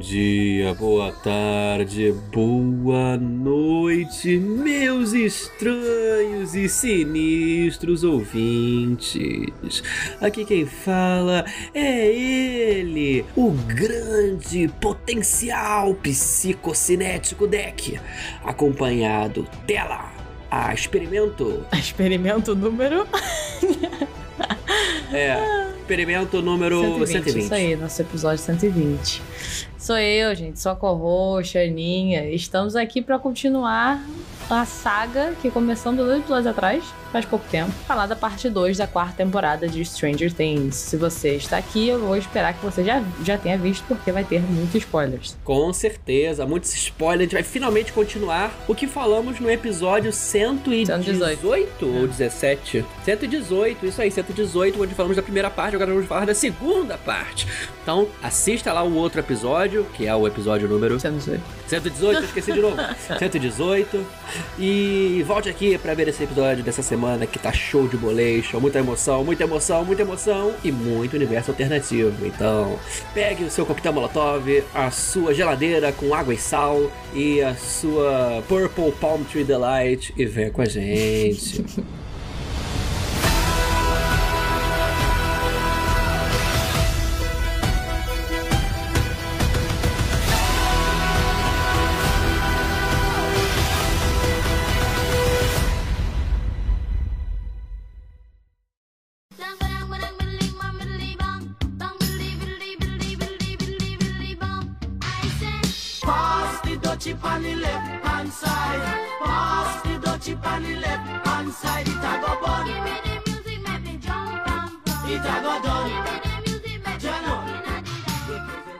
Bom dia, boa tarde, boa noite, meus estranhos e sinistros ouvintes. Aqui quem fala é ele, o grande potencial psicocinético deck, acompanhado dela, a experimento. Experimento número. É, experimento número 120. 120. Isso aí, nosso episódio 120. Sou eu, gente, sou a Aninha. Estamos aqui para continuar a saga que começamos dois episódios atrás, faz pouco tempo, falar da parte 2 da quarta temporada de Stranger Things. Se você está aqui, eu vou esperar que você já, já tenha visto, porque vai ter muitos spoilers. Com certeza, muitos spoilers. A gente vai finalmente continuar o que falamos no episódio 118, 118. ou 17? 118, isso aí, 118, onde falamos da primeira parte, agora vamos falar da segunda parte. Então, assista lá o outro episódio, que é o episódio número 118. 118, esqueci de novo. 118. E volte aqui para ver esse episódio dessa semana que tá show de boleiro, muita emoção, muita emoção, muita emoção e muito universo alternativo. Então, pegue o seu coquetel Molotov, a sua geladeira com água e sal e a sua Purple Palm Tree Delight e venha com a gente.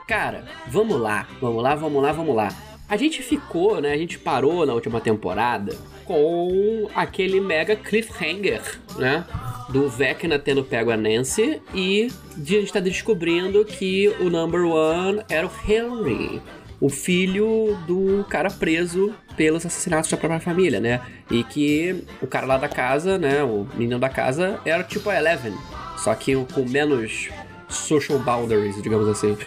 Cara, vamos lá, vamos lá, vamos lá, vamos lá. A gente ficou, né? A gente parou na última temporada com aquele mega cliffhanger, né? Do Vecna tendo pego a Nancy e a gente tá descobrindo que o number one era o Henry, o filho do cara preso pelos assassinatos da própria família, né? E que o cara lá da casa, né? O menino da casa era tipo a Eleven, só que com menos social boundaries, digamos assim.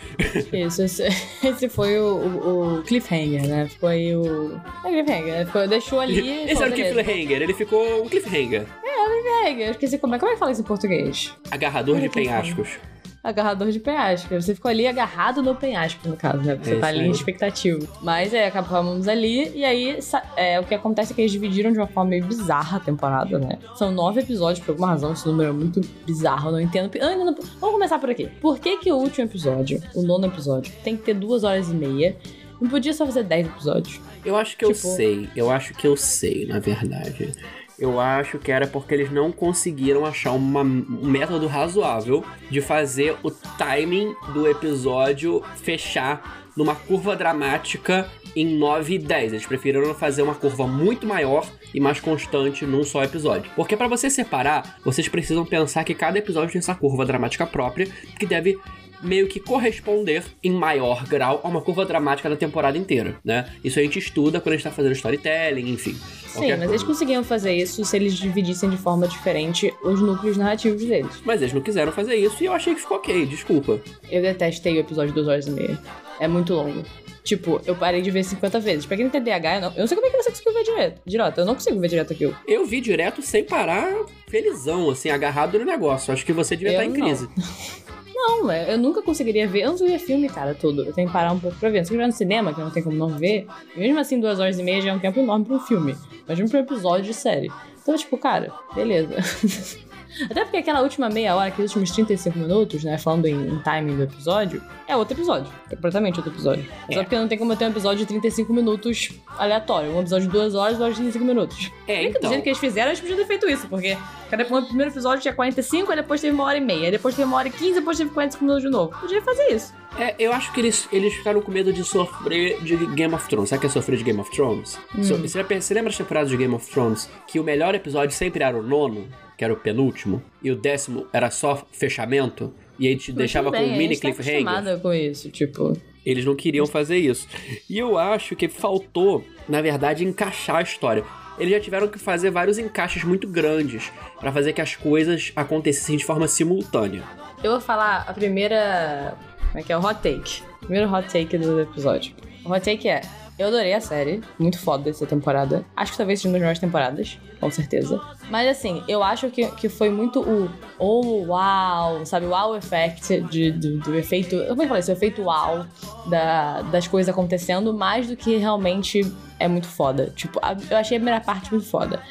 Isso, esse, esse foi o, o, o, cliffhanger, né? Ficou aí o. É cliffhanger, ficou, deixou ali. Esse era o cliffhanger, ele ficou um cliffhanger. É, o cliffhanger. Esqueci como é, como é que fala isso em português? Agarrador de penhascos agarrador de penhasco. Você ficou ali agarrado no penhasco, no caso, né? Você é tá ali em expectativa. Mas é, acabamos ali, e aí é, o que acontece é que eles dividiram de uma forma meio bizarra a temporada, né? São nove episódios, por alguma razão, esse número é muito bizarro, eu não entendo. Ah, não... Vamos começar por aqui. Por que, que o último episódio, o nono episódio, tem que ter duas horas e meia? Não podia só fazer dez episódios? Eu acho que tipo... eu sei, eu acho que eu sei, na verdade. Eu acho que era porque eles não conseguiram achar uma, um método razoável de fazer o timing do episódio fechar numa curva dramática em 9 e 10. Eles preferiram fazer uma curva muito maior e mais constante num só episódio. Porque para você separar, vocês precisam pensar que cada episódio tem essa curva dramática própria, que deve meio que corresponder em maior grau a uma curva dramática da temporada inteira, né? Isso a gente estuda quando a gente tá fazendo storytelling, enfim. Sim, mas coisa. eles conseguiam fazer isso se eles dividissem de forma diferente os núcleos narrativos deles. Mas eles não quiseram fazer isso e eu achei que ficou ok, desculpa. Eu detestei o episódio 2 horas e meia. É muito longo. Tipo, eu parei de ver 50 vezes. Pra quem não tem DH, eu não, eu não sei como é que você conseguiu ver direto. Direto, eu não consigo ver direto aquilo. Eu vi direto sem parar, felizão, assim, agarrado no negócio. Acho que você devia eu estar em crise. Não, é, eu nunca conseguiria ver. Eu não ver filme, cara, todo. Eu tenho que parar um pouco pra ver. Se eu no cinema, que não tem como não ver, mesmo assim, duas horas e meia já é um tempo enorme pra um filme. Imagina pra um episódio de série. Então, tipo, cara, beleza. Até porque aquela última meia hora, aqueles últimos 35 minutos, né, falando em, em timing do episódio, é outro episódio. É completamente outro episódio. É. Só porque não tem como ter um episódio de 35 minutos aleatório. Um episódio de 2 horas, 2 horas e 35 minutos. É, então. Do jeito que eles fizeram, eles podiam ter feito isso, porque cada o primeiro episódio tinha 45, aí depois teve uma hora e meia, aí depois teve uma hora e 15, depois teve 45 minutos de novo. Podia fazer isso. É, eu acho que eles, eles ficaram com medo de sofrer de Game of Thrones. Sabe o que é sofrer de Game of Thrones? Hum. Você, você lembra as temporadas de Game of Thrones que o melhor episódio sempre era o nono? que era o penúltimo, e o décimo era só fechamento, e a gente Mas deixava com um mini tá cliffhanger. com isso, tipo. Eles não queriam fazer isso. E eu acho que faltou, na verdade, encaixar a história. Eles já tiveram que fazer vários encaixes muito grandes para fazer que as coisas acontecessem de forma simultânea. Eu vou falar a primeira. Como é que é? O hot take. Primeiro hot take do episódio. O hot take é: eu adorei a série, muito foda essa temporada. Acho que talvez seja uma das melhores temporadas, com certeza. Mas assim, eu acho que, que foi muito o oh, uau, sabe, o wow effect de, do, do efeito. Eu vou falar isso, o efeito wow da, das coisas acontecendo, mais do que realmente é muito foda. Tipo, a, eu achei a primeira parte muito foda.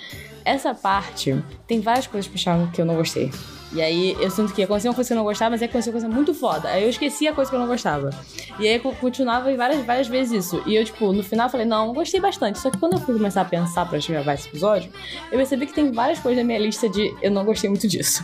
Essa parte tem várias coisas que eu não gostei. E aí eu sinto que aconteceu uma coisa que eu não gostava, mas aí aconteceu uma coisa muito foda. Aí eu esqueci a coisa que eu não gostava. E aí continuava várias, várias vezes isso. E eu, tipo, no final falei, não, gostei bastante. Só que quando eu fui começar a pensar pra gravar esse episódio, eu percebi que tem várias coisas na minha lista de eu não gostei muito disso.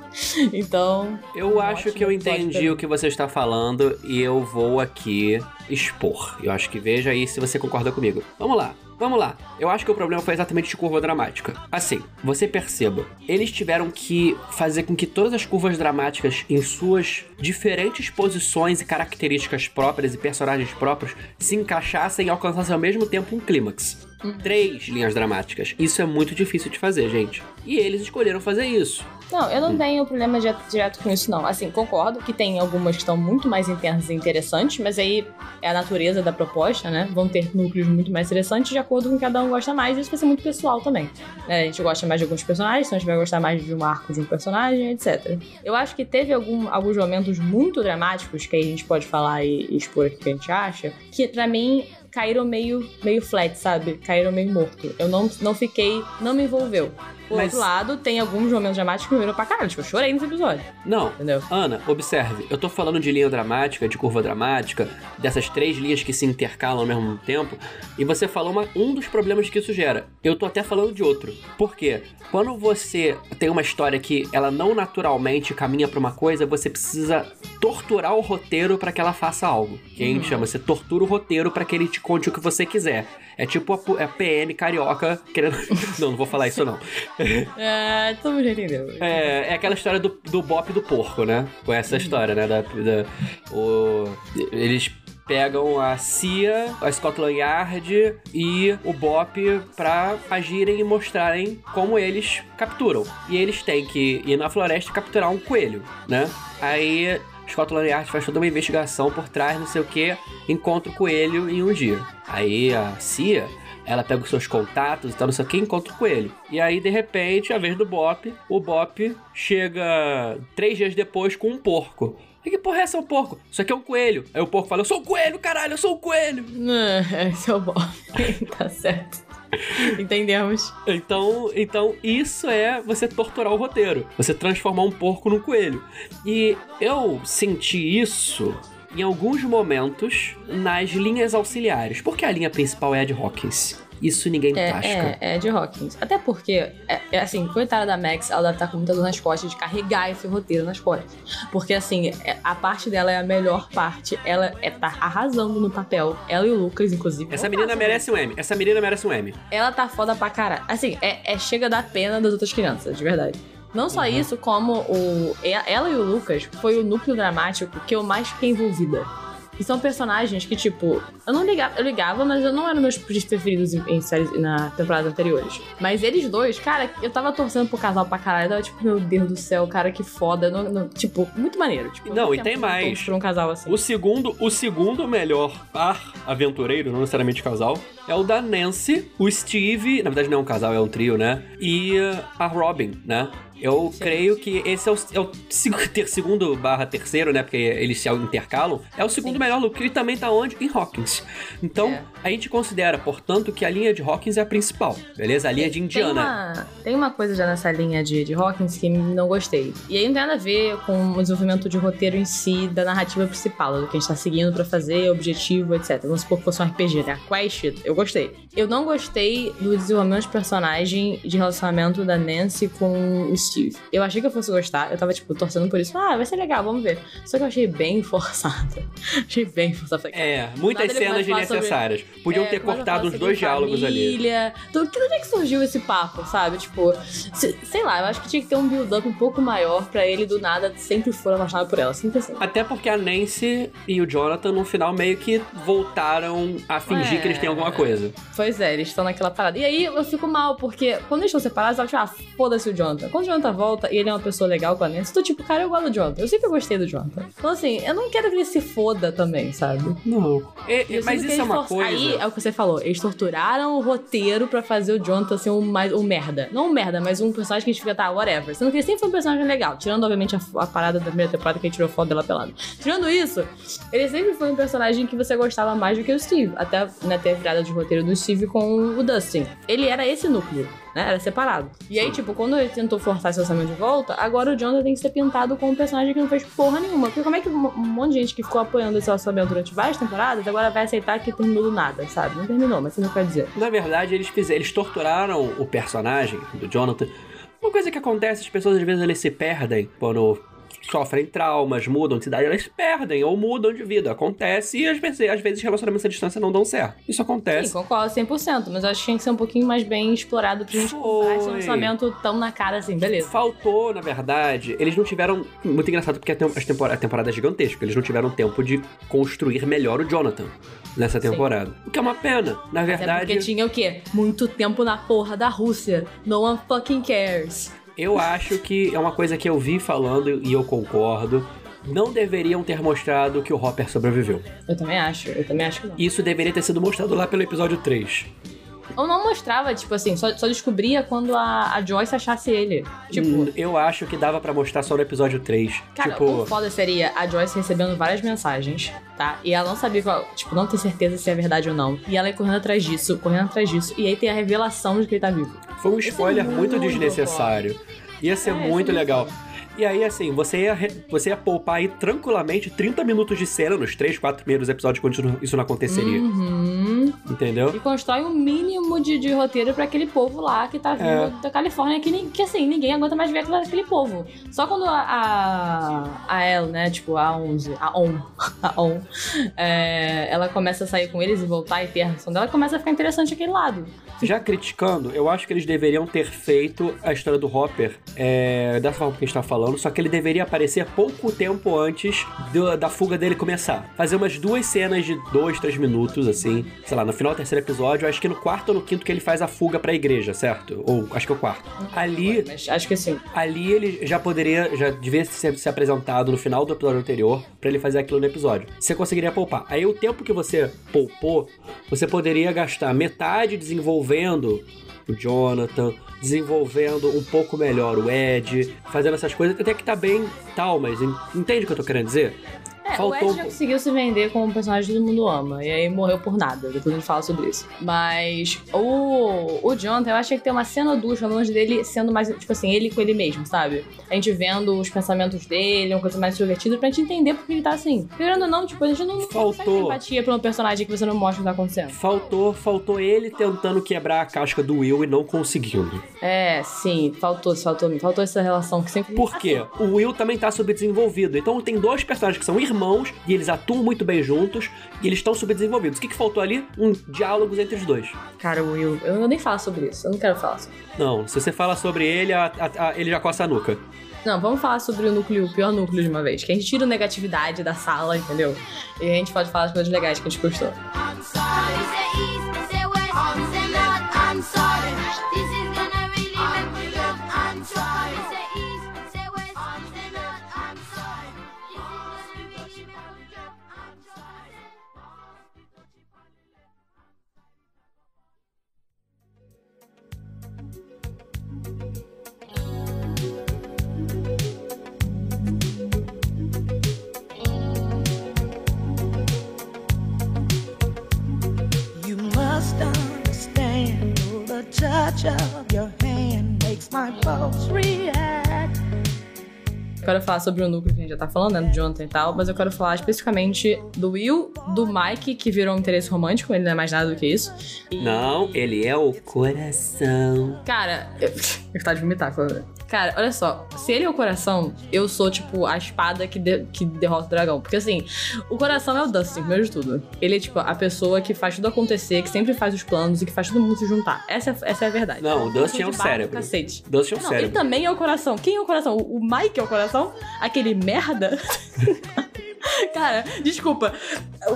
então. Eu acho que eu entendi o que você está falando e eu vou aqui expor. Eu acho que veja aí se você concorda comigo. Vamos lá. Vamos lá. Eu acho que o problema foi exatamente de curva dramática. Assim, você perceba, eles tiveram que fazer com que todas as curvas dramáticas em suas diferentes posições e características próprias e personagens próprios se encaixassem e alcançassem ao mesmo tempo um clímax. Três linhas dramáticas. Isso é muito difícil de fazer, gente. E eles escolheram fazer isso. Não, eu não hum. tenho problema direto com isso, não. Assim, concordo que tem algumas que estão muito mais intensas e interessantes, mas aí é a natureza da proposta, né? Vão ter núcleos muito mais interessantes de acordo com que cada um gosta mais, e isso vai ser muito pessoal também. Né? A gente gosta mais de alguns personagens, então a gente vai gostar mais de um arco de um personagem, etc. Eu acho que teve algum, alguns momentos muito dramáticos que aí a gente pode falar e, e expor aqui o que a gente acha, que para mim caíram meio, meio flat, sabe? Caíram meio morto. Eu não, não fiquei. Não me envolveu. Por Mas... outro lado, tem alguns momentos dramáticos que me viram pra caralho. Tipo, eu chorei nesse episódio. Não. Entendeu? Ana, observe. Eu tô falando de linha dramática, de curva dramática, dessas três linhas que se intercalam ao mesmo tempo. E você falou uma, um dos problemas que isso gera. Eu tô até falando de outro. Por quê? Quando você tem uma história que ela não naturalmente caminha pra uma coisa, você precisa torturar o roteiro para que ela faça algo. Que a gente uhum. chama, você tortura o roteiro para que ele te conte o que você quiser. É tipo a, a PM carioca querendo. não, não vou falar isso não. é, todo mundo já entendeu. É, é aquela história do, do bop do porco, né? Com essa uhum. história, né? Da, da, o, eles pegam a CIA, a Scotland Yard e o BOP para agirem e mostrarem como eles capturam. E eles têm que ir na floresta e capturar um coelho, né? Aí Scotland Yard faz toda uma investigação por trás, não sei o que, encontra o coelho em um dia. Aí a CIA, ela pega os seus contatos e tal, não sei o que, encontra o coelho. E aí, de repente, a vez do Bop, o Bop chega três dias depois com um porco. E que porra é essa, um porco? Isso aqui é um coelho. Aí o porco fala, eu sou o coelho, caralho, eu sou o coelho. É, esse é o Bop. tá certo. Entendemos. Então, então, isso é você torturar o roteiro. Você transformar um porco num coelho. E eu senti isso em alguns momentos nas linhas auxiliares, porque a linha principal é a de Hawkins. Isso ninguém é, tasca. É, é de Hawkins. Até porque, é, é, assim, coitada da Max, ela deve estar tá com muita dor nas costas de carregar esse roteiro nas costas. Porque, assim, é, a parte dela é a melhor parte. Ela é, tá arrasando no papel. Ela e o Lucas, inclusive. Essa menina merece um M. Essa menina merece um M. Ela tá foda pra caralho. Assim, é, é chega da pena das outras crianças, de verdade. Não só uhum. isso, como o, ela e o Lucas foi o núcleo dramático que eu mais fiquei envolvida. E são personagens que, tipo, eu não ligava, eu ligava, mas eu não era meus preferidos em, em séries na temporada anteriores. Mas eles dois, cara, eu tava torcendo pro casal pra caralho. Eu tava tipo, meu Deus do céu, cara, que foda. Não, não, tipo, muito maneiro. Tipo, não, e tem mais. Um casal assim. O segundo, o segundo melhor par aventureiro, não necessariamente casal, é o da Nancy, o Steve. Na verdade, não é um casal, é um trio, né? E a Robin, né? Eu creio que esse é o, é o segundo barra terceiro, né? Porque eles se intercalam. É o segundo Sim. melhor look. Ele também tá onde? Em Hawkins. Então, é. a gente considera, portanto, que a linha de Hawkins é a principal. Beleza? A linha de Indiana. Tem uma, tem uma coisa já nessa linha de, de Hawkins que não gostei. E aí não tem nada a ver com o desenvolvimento de roteiro em si, da narrativa principal, do que a gente tá seguindo para fazer, objetivo, etc. Vamos supor que fosse um RPG, né? A quest, eu gostei. Eu não gostei do desenvolvimento de personagem de relacionamento da Nancy com o Steve. Eu achei que eu fosse gostar, eu tava, tipo, torcendo por isso. Ah, vai ser legal, vamos ver. Só que eu achei bem forçada. achei bem forçada. É, muitas cenas desnecessárias. Sobre... Podiam é, ter cortado os dois diálogos família. ali. Então, que onde é que surgiu esse papo, sabe? Tipo, sei lá, eu acho que tinha que ter um build-up um pouco maior pra ele do nada sempre for apaixonado por ela. Sempre assim. Até porque a Nancy e o Jonathan, no final, meio que voltaram a fingir é... que eles têm alguma coisa. Pois é, eles estão naquela parada. E aí eu fico mal, porque quando eles estão separados, eu acho, ah, foda-se o Jonathan. Quando o Jonathan Jonathan volta e ele é uma pessoa legal com a Nancy, tô tipo, cara, eu gosto do Jonathan. Eu sempre gostei do Jonathan. Então, assim, eu não quero que ele se foda também, sabe? Não. É, é, Eu mas isso é uma forçam- coisa. Aí é o que você falou. Eles torturaram o roteiro pra fazer o Jonathan ser um, mais, um merda. Não um merda, mas um personagem que a gente fica, tá, whatever. Sendo que ele sempre foi um personagem legal. Tirando, obviamente, a, a parada da primeira temporada que ele tirou foto dela pelada. Tirando isso, ele sempre foi um personagem que você gostava mais do que o Steve. Até né, ter a virada de roteiro do Steve com o Dustin. Ele era esse núcleo. Né? Era separado. E aí, tipo, quando ele tentou forçar esse orçamento de volta, agora o Jonathan tem que ser pintado como um personagem que não fez porra nenhuma. Porque como é que um monte de gente que ficou apoiando esse orçamento durante várias temporadas agora vai aceitar que terminou do nada, sabe? Não terminou, mas você não quer dizer. Na verdade, eles fizeram, eles torturaram o personagem do Jonathan. Uma coisa que acontece, as pessoas às vezes eles se perdem quando sofrem traumas, mudam de cidade, elas perdem ou mudam de vida. Acontece e às vezes, às vezes relacionamentos à distância não dão certo. Isso Sim, acontece. concordo 100%, mas acho que tinha que ser um pouquinho mais bem explorado pra gente comprar esse Foi. orçamento tão na cara assim, beleza. Faltou, na verdade, eles não tiveram. Muito engraçado, porque a, tem- as tempor- a temporada é gigantesca. Eles não tiveram tempo de construir melhor o Jonathan nessa Sim. temporada. O que é uma pena. Na Até verdade, porque tinha o quê? Muito tempo na porra da Rússia. No one fucking cares. Eu acho que é uma coisa que eu vi falando e eu concordo. Não deveriam ter mostrado que o Hopper sobreviveu. Eu também acho, eu também acho que não. Isso deveria ter sido mostrado lá pelo episódio 3. Ou não mostrava, tipo assim, só, só descobria quando a, a Joyce achasse ele. Tipo, Hum, Eu acho que dava pra mostrar só no episódio 3. Cara, tipo, o foda seria a Joyce recebendo várias mensagens, tá? E ela não sabia qual, tipo, não ter certeza se é verdade ou não. E ela ia correndo atrás disso, correndo atrás disso. E aí tem a revelação de que ele tá vivo. Foi um é spoiler muito, muito desnecessário. Ia ser É, é muito muito legal. E aí, assim, você ia, você ia poupar aí tranquilamente 30 minutos de cena nos 3, 4 primeiros episódios quando isso não- aconteceria. Uhum. Entendeu? E constrói um mínimo de, de roteiro pra aquele povo lá que tá vindo É. da Califórnia, que, que assim, ninguém aguenta mais ver aquele, povo. Só quando a, a, a El, né, tipo, a 11, a On, a On, é, ela começa a sair com eles e voltar e ter a reação dela, começa a ficar interessante aquele lado. Já criticando, eu acho que eles deveriam ter feito a história do Hopper é, dessa forma que a gente tá falando, só que ele deveria aparecer pouco tempo antes do- da fuga dele começar. Fazer umas duas cenas de dois, três minutos, assim, sei lá, no final do terceiro episódio, acho que no quarto ou no quinto que ele faz a fuga pra igreja, certo? Ou acho que é o quarto. Ali, acho que sim. ali ele já poderia, já devia ser, ser apresentado no final do episódio anterior pra ele fazer aquilo no episódio. Você conseguiria poupar. Aí o tempo que você poupou, você poderia gastar metade desenvolvendo o Jonathan, desenvolvendo um pouco melhor o Ed, fazendo essas coisas, até que tá bem tal, mas en- entende o que eu tô querendo dizer? É, Faltou o Ed já conseguiu se vender como um personagem que todo mundo ama. E aí morreu por nada. Depois a gente fala sobre isso. Mas o, o Jonathan, eu achei que tem uma cena ou duas falando dele sendo mais, tipo assim, ele com ele mesmo, sabe? A gente vendo os pensamentos dele, uma coisa mais divertida pra gente entender porque ele tá assim. Querendo ou não, tipo, a gente não, não consegue ter Faltou. empatia pra um personagem que você não mostra o que tá acontecendo. Faltou, faltou ele tentando quebrar a casca do Will e não conseguindo. É, sim, faltou, faltou, faltou essa relação que sempre. Por quê? O Will também tá subdesenvolvido. Então tem dois personagens que são irmãos e eles atuam muito bem juntos e eles estão subdesenvolvidos. O que, que faltou ali? Um diálogos entre os dois. Cara, o Will, eu nem falo sobre isso. Eu não quero falar sobre Não, se você fala sobre ele, a- a- a- ele já coça a nuca. Não, vamos falar sobre o núcleo, o pior núcleo de uma vez. Que a gente tira a negatividade da sala, entendeu? E a gente pode falar as coisas legais que a gente gostou. I'm sorry. The touch of your hand makes my pulse react. Eu quero falar sobre o núcleo que a gente já tá falando, né? Do Jonathan e tal, mas eu quero falar especificamente do Will, do Mike, que virou um interesse romântico, ele não é mais nada do que isso. E- Não, ele é o coração. Cara, eu, eu tá de vomitar. Cara, olha só, se ele é o coração, eu sou, tipo, a espada que, de- que derrota o dragão. Porque assim, o coração é o Dustin, primeiro de tudo. Ele é, tipo, a pessoa que faz tudo acontecer, que sempre faz os planos e que faz todo mundo se juntar. Essa é, essa é a verdade. Não, o Dustin é o cérebro. Cacete. Dustin é o Não, ele cérebro. também é o coração. Quem é o coração? O Mike é o coração? Aquele merda? Cara, desculpa.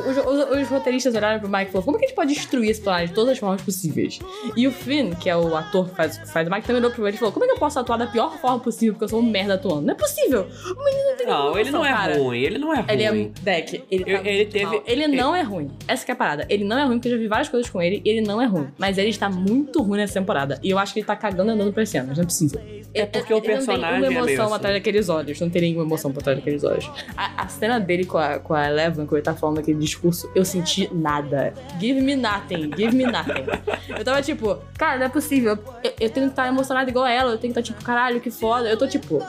Os, os- os roteiristas olharam pro Mike e falaram: como que a gente pode destruir esse personagem de todas as formas possíveis? E o Finn, que é o ator que faz, que faz o Mike, também olhou pro ele e falou: como é que eu posso atuar da pior forma possível? Porque eu sou um merda atuando. Não é possível. O menino não tem Não, ele não é cara. ruim, ele não é ruim. Ele é deck. Ele, tá Eu- ele teve- mal. Ele não é ruim. Essa que é a parada. Ele não é ruim, porque eu já vi várias coisas com ele e ele não é ruim. Mas ele está muito ruim nessa temporada. E eu acho que ele tá cagando andando pra esse ano. Não é possível. É porque o ele não personagem tem é uma emoção assim. atrás daqueles olhos. Não tem nenhuma emoção por trás daqueles olhos. A, a cena dele com a, com a Eleven, quando ele tá falando aquele discurso, eu senti nada. Give me nothing. Give me nothing. Eu tava tipo, cara, não é possível. Eu, eu tenho que estar emocionada igual ela. Eu tenho que estar tipo, caralho, que foda. Eu tô tipo,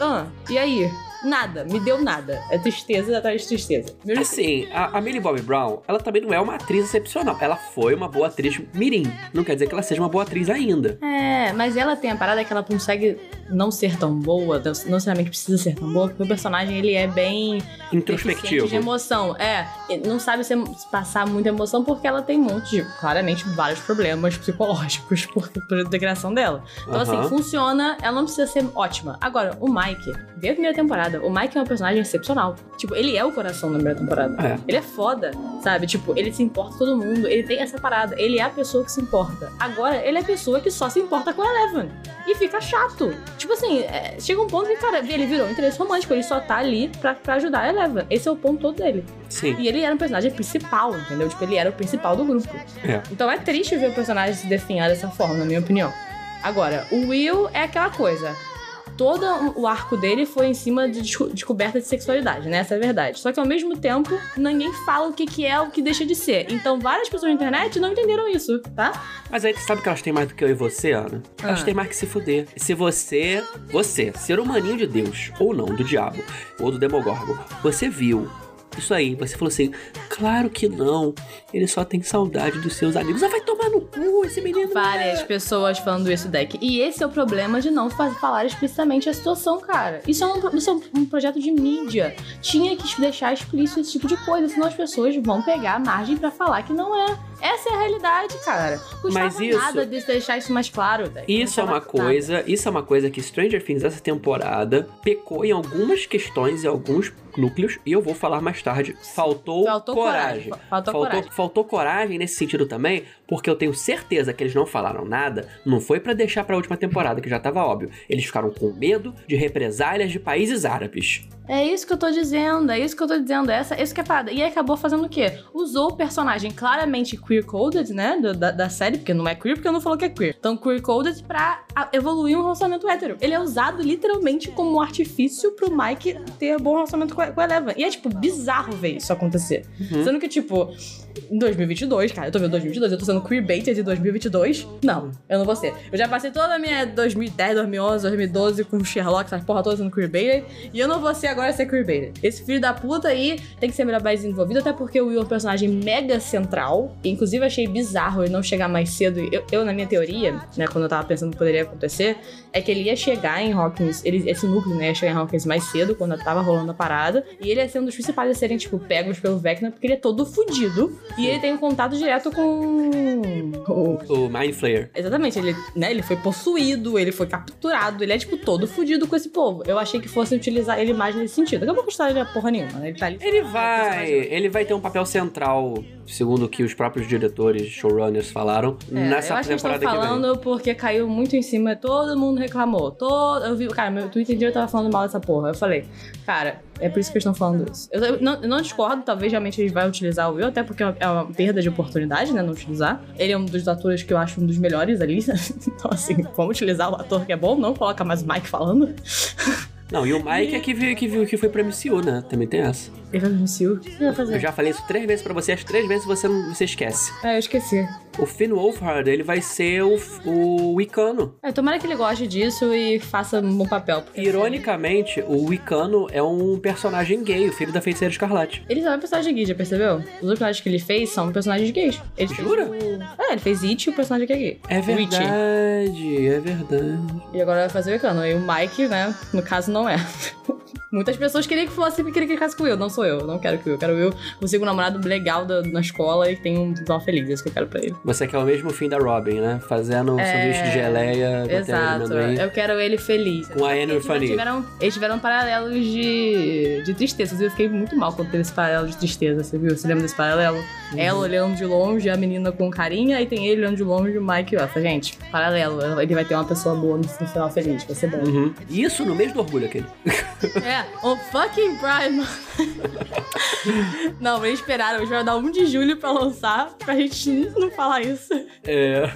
ah, e aí? Nada, me deu nada. É tristeza atrás de tristeza. Mesmo Assim, a, a Millie Bobby Brown, ela também não é uma atriz excepcional. Ela foi uma boa atriz mirim. Não quer dizer que ela seja uma boa atriz ainda. É, mas ela tem a parada que ela consegue não ser tão boa, não necessariamente precisa ser tão boa, porque o personagem ele é bem Introspectivo. de emoção. É, não sabe se passar muita emoção porque ela tem um monte de, claramente, vários problemas psicológicos por, por integração dela. Então, Aham. assim, funciona, ela não precisa ser ótima. Agora, o Mike, vê a primeira temporada, o Mike é um personagem excepcional. Tipo, ele é o coração da primeira temporada. É. Ele é foda, sabe? Tipo, ele se importa com todo mundo, ele tem essa parada, ele é a pessoa que se importa. Agora, ele é a pessoa que só se importa com a Eleven. E fica chato. Tipo assim, é, chega um ponto que, cara, ele virou um interesse romântico, ele só tá ali pra, pra ajudar a Eleven. Esse é o ponto todo dele. Sim. E ele era um personagem principal, entendeu? Tipo, ele era o principal do grupo. É. Então é triste ver o personagem se definhar dessa forma, na minha opinião. Agora, o Will é aquela coisa. Todo o arco dele foi em cima de desco- descoberta de sexualidade, né? Essa é a verdade. Só que ao mesmo tempo, ninguém fala o que, que é o que deixa de ser. Então várias pessoas na internet não entenderam isso, tá? Mas aí tu sabe que elas têm mais do que eu e você, Ana? Elas Ah. têm mais que se fuder. Se você, você, ser humaninho de Deus, ou não, do diabo, ou do Demogorgon, você viu isso aí, você falou assim, claro que não, ele só tem saudade dos seus amigos. Ah, vai tomar no cu esse menino. Várias pessoas falando isso, Deck. E esse é o problema de não fa- falar explicitamente a situação, cara. Isso é um, isso é um- um projeto de mídia. Tinha que deixar explícito esse tipo de coisa, senão as pessoas vão pegar a margem pra falar que não é. Essa é a realidade, cara. Custava Mas isso- nada de deixar isso mais claro, Deck. Isso é uma coisa, isso é uma coisa que Stranger Things essa temporada pecou em algumas questões e alguns núcleos, e eu vou falar mais tarde. Faltou, Faltou coragem. coragem. Faltou coragem. faltou coragem nesse sentido também, porque eu tenho certeza que eles não falaram nada, não foi pra deixar pra última temporada, que já tava óbvio. Eles ficaram com medo de represálias de países árabes. É isso que eu tô dizendo, é isso que eu tô dizendo, essa, isso que é a parada. E aí acabou fazendo o quê? Usou o personagem claramente queer-coded, né, da, da série, porque não é queer, porque não falou que é queer. Então, queer-coded pra a- evoluir um relacionamento hétero. Ele é usado literalmente como um artifício pro Mike ter bom relacionamento com a, com a Eleven. E é, tipo, bizarro ver isso acontecer. Uhum. Sendo que, tipo, em 2022, cara, eu tô vendo 2022, eu tô sendo queerbaited de 2022. Não, eu não vou ser. Eu já passei toda a minha 2010, 2011, 2012 com Sherlock, essas porra toda sendo queerbaited. E eu não vou ser agora ser queerbaited. Esse filho da puta aí tem que ser melhor mais desenvolvido, até porque o Will é um personagem mega central. Inclusive, achei bizarro ele não chegar mais cedo. Eu, eu, na minha teoria, né, quando eu tava pensando que poderia acontecer, é que ele ia chegar em Hawkins, ele, esse núcleo, né, ia chegar em Hawkins mais cedo, quando tava rolando a parada. E ele ia ser um dos principais a serem, tipo, pegos pelo Vecna, porque ele é todo fudido. E ele tem um contato direto com. o- O Mind Flayer. Exatamente, ele, né, ele foi possuído, ele foi capturado, ele é, tipo, todo fudido com esse povo. Eu achei que fossem utilizar ele mais nesse sentido. Daqui a pouco história de porra nenhuma, né? Ele tá ali. Ele vai, ele vai ter um papel central, segundo o que os próprios diretores, showrunners falaram, É, nessa eu acho que estão que vem. falando porque caiu muito em cima, todo mundo reclamou. Todo, eu vi, cara, meu Twitter inteiro tava falando mal dessa porra. Eu falei, cara, é por isso que eles estão falando isso. Eu, não, eu não discordo, talvez realmente ele vai utilizar o Will, até porque é uma, é uma perda de oportunidade, né, não utilizar. Ele é um dos atores que eu acho um dos melhores ali. então, assim, vamos utilizar o ator que é bom, não coloca mais o Mike falando. Não, e o Mike é que viu que, que foi pra MCU, né? Também tem essa. O que ele vai fazer? Eu já falei isso três vezes pra você, as três vezes você, não, você esquece. É, eu esqueci. O Finn Wolfhard, ele vai ser o, o Wicano. É, tomara que ele goste disso e faça um bom papel. assim, Ironicamente, o Wicano é um personagem gay, o filho da feiticeira escarlate. Ele só é um personagem gay, já percebeu? Os outros personagens que ele fez são personagens gays. Ele fez Jura? o- É, ele fez It e o personagem que é gay. É verdade, é verdade. E agora vai fazer o Ecano. E o Mike, né, no caso, não é. Muitas pessoas queriam que fosse queria que ficasse com Will. Não sou eu, não quero que. Eu quero Will consiga um namorado legal da- na escola e que tenha um final feliz. É isso que eu quero pra ele. Você quer o mesmo fim da Robin, né? Fazendo um É, sanduíche de geleia, Exato. Eu quero ele feliz. Com a Anne Fanny. tiveram, eles tiveram paralelos de, de tristeza. Eu fiquei muito mal quando teve esse paralelo de tristeza, você viu? Você lembra desse paralelo? Uhum. Ela olhando de longe, a menina com carinha, e tem ele olhando de longe o Mike e Essa. Gente, paralelo. Ele vai ter uma pessoa boa no, no final feliz. Vai ser bom. Uhum. Isso no mês do orgulho aquele. É, o fucking Prime. não, eles esperaram, eles vão dar 1 de julho pra lançar, pra gente não falar isso. É.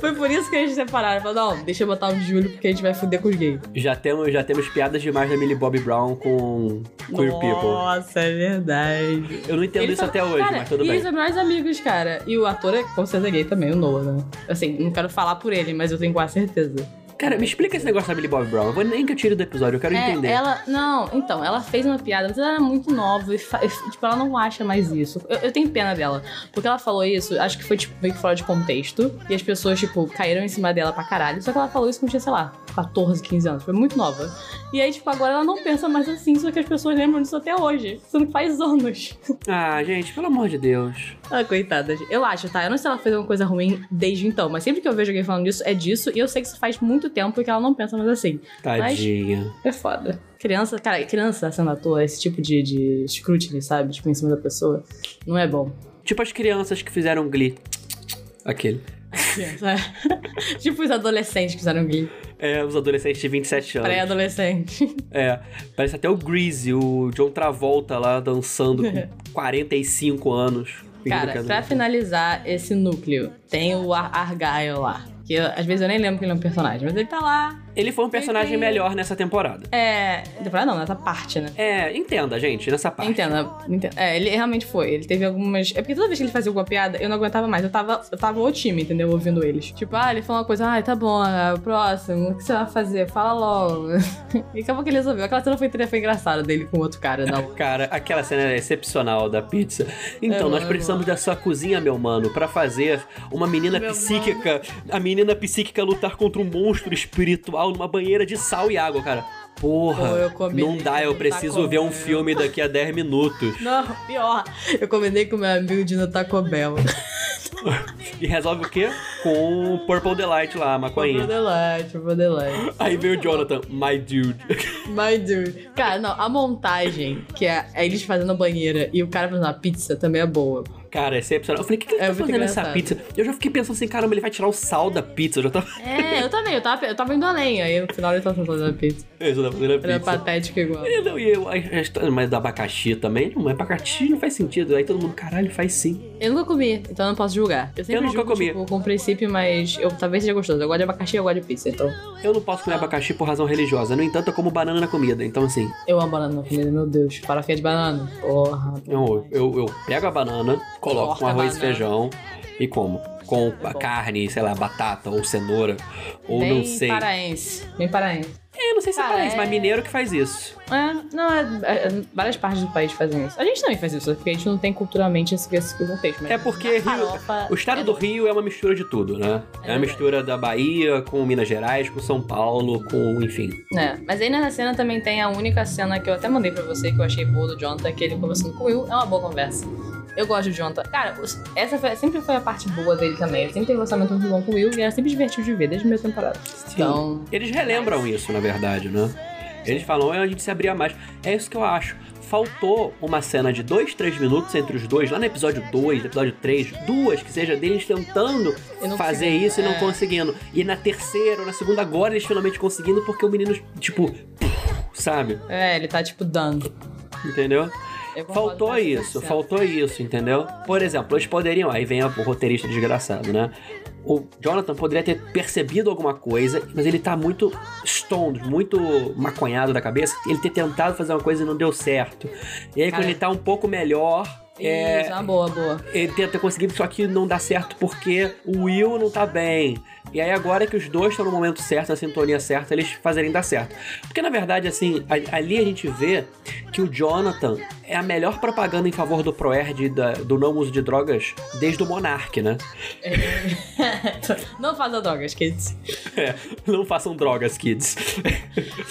Foi por isso que eles separaram. Falaram, não, deixa eu botar 1 de julho porque a gente vai fuder com os gays. Já temos, já temos piadas demais da Millie Bobby Brown com Queer People. Nossa, é verdade. Eu não entendo Ele isso só- até hoje, cara, mas tudo bem. eles são melhores amigos, cara. E o ator é com certeza gay também, o Noah, né? Assim, não quero falar por ele, mas eu tenho quase certeza. Cara, me explica esse negócio da Millie Bobby Brown. Eu vou nem que eu tire do episódio, eu quero É, entender. ela. Não, então, ela fez uma piada, mas ela era muito nova e, e, tipo, ela não acha mais isso. Eu, eu tenho pena dela. Porque ela falou isso, acho que foi, tipo, meio que fora de contexto. E as pessoas, tipo, caíram em cima dela pra caralho. Só que ela falou isso quando tinha, sei lá, 14, 15 anos. Foi muito nova. E aí, tipo, agora ela não pensa mais assim, só que as pessoas lembram disso até hoje. Sendo que faz anos. Ah, gente, pelo amor de Deus. Ah, coitada. Eu acho, tá? Eu não sei se ela fez alguma coisa ruim desde então, mas sempre que eu vejo alguém falando disso, é disso. E eu sei que isso faz muito tempo que ela não pensa mais assim. Tadinha. É foda. Criança, cara, criança sendo ator, esse tipo de, de scrutiny, sabe? Tipo, em cima da pessoa, não é bom. Tipo as crianças que fizeram Glee. Aquele. Tipo os adolescentes que fizeram Glee. É, os adolescentes de 27 anos. Pré-adolescente. É, parece até o Greasy, o John Travolta lá dançando com 45 anos. Cara, é pra finalizar esse núcleo, tem o Ar Argyle lá. Que às vezes eu nem lembro que ele é um personagem, mas ele tá lá. Ele foi um personagem tem- melhor nessa temporada. É. Temporada não, nessa parte, né? É, entenda, gente, nessa parte. Entenda, entenda. É, ele realmente foi. Ele teve algumas. É porque toda vez que ele fazia alguma piada, eu não aguentava mais. Eu tava, eu tava o time, entendeu? Ouvindo eles. Tipo, ah, ele falou uma coisa, ah, tá bom, o próximo, o que você vai fazer? Fala logo. e acabou que ele resolveu. Aquela cena foi, foi engraçada dele com outro cara, não. Cara, aquela cena é excepcional da pizza. Então, É, nós mano. precisamos da sua cozinha, meu mano, pra fazer uma menina Meu psíquica, a menina psíquica lutar contra um monstro espiritual numa banheira de sal e água, cara. Porra, Pô, não dá, eu tá preciso ver um filme daqui a 10 minutos. Não, pior. Eu combinei com meu amigo de no Taco Bell. E resolve o quê? Com o Purple Delight lá, a Pro maconhinha. Delight, pro Delight. Aí veio o Jonathan, my dude. My dude. Cara, não, a montagem, que é, é eles fazendo a banheira e o cara fazendo a pizza, também é boa. Cara, é excepcional. Eu falei, o que, que ele É tá fazendo nessa pizza? Eu já fiquei pensando assim, caramba, ele vai tirar o sal da pizza. Eu já tava. É, eu também, eu tava, eu tava indo além, aí no final ele tava fazendo a pizza. Isso, tá fazendo a Era pizza. patético igual. E não, e eu, a história, mas do abacaxi também? Não, abacaxi não faz sentido. Aí todo mundo, caralho, faz sim. Eu nunca comi, então eu não posso julgar. Eu, sempre Eu nunca julgo, comi. Tipo, com princípio, mas eu talvez seja gostoso. Eu gosto de abacaxi eu gosto de pizza, então. Eu não posso comer abacaxi por razão religiosa. No entanto, eu como banana na comida. Então, assim, Eu amo banana na comida, meu Deus. Farofinha de banana. Porra. eu, eu, eu pego a banana, coloco Corta com arroz e feijão e como. Com a carne, sei lá, batata ou cenoura. Ou Bem não sei. paraense. Bem paraense. É, sei se é é- mas mineiro que faz isso. É, não, é, é- várias partes do país fazem isso. A gente também faz isso, porque a gente não tem culturalmente esse, esse contexto. Mas É porque Rio, o estado é do bom. Rio é uma mistura de tudo, né? É, É uma verdade. mistura da Bahia com Minas Gerais, com São Paulo, com, enfim. É, mas aí nessa cena também tem a única cena que eu até mandei pra você, que eu achei boa do Jonathan, que ele conversando com o Will, é uma boa conversa. Eu gosto do Jonathan. Cara, essa foi- sempre foi a parte boa dele também. Ele sempre teve um relacionamento muito bom com o Will e era sempre divertido de ver, desde a primeira temporada. Então, Eles relembram isso, na verdade, né? Eles falam, "É, a gente se abria mais. É isso que eu acho. Faltou uma cena de dois, três minutos entre os dois, lá no episódio 2, no episódio 3, duas, que seja deles tentando fazer isso e não é. conseguindo. E na terceira ou na segunda, agora eles finalmente conseguindo, porque o menino, tipo, sabe? é, ele tá tipo dando. Entendeu? Faltou isso, faltou isso, entendeu? Por exemplo, eles poderiam, aí vem o roteirista desgraçado, né? O Jonathan poderia ter percebido alguma coisa, mas ele tá muito stoned, muito maconhado da cabeça, ele ter tentado fazer uma coisa e não deu certo. E aí, Cara, quando ele tá um pouco melhor, é, Isso, uma boa, boa. ele tenta conseguir, só que não dá certo porque o Will não tá bem. E aí agora que os dois estão no momento certo, na sintonia certa, eles fazerem dar certo. Porque na verdade, assim, ali a gente vê que o Jonathan é a melhor propaganda em favor do ProErd da- do não uso de drogas desde o Monark, né? Não faça drogas, kids. É, não façam drogas, kids.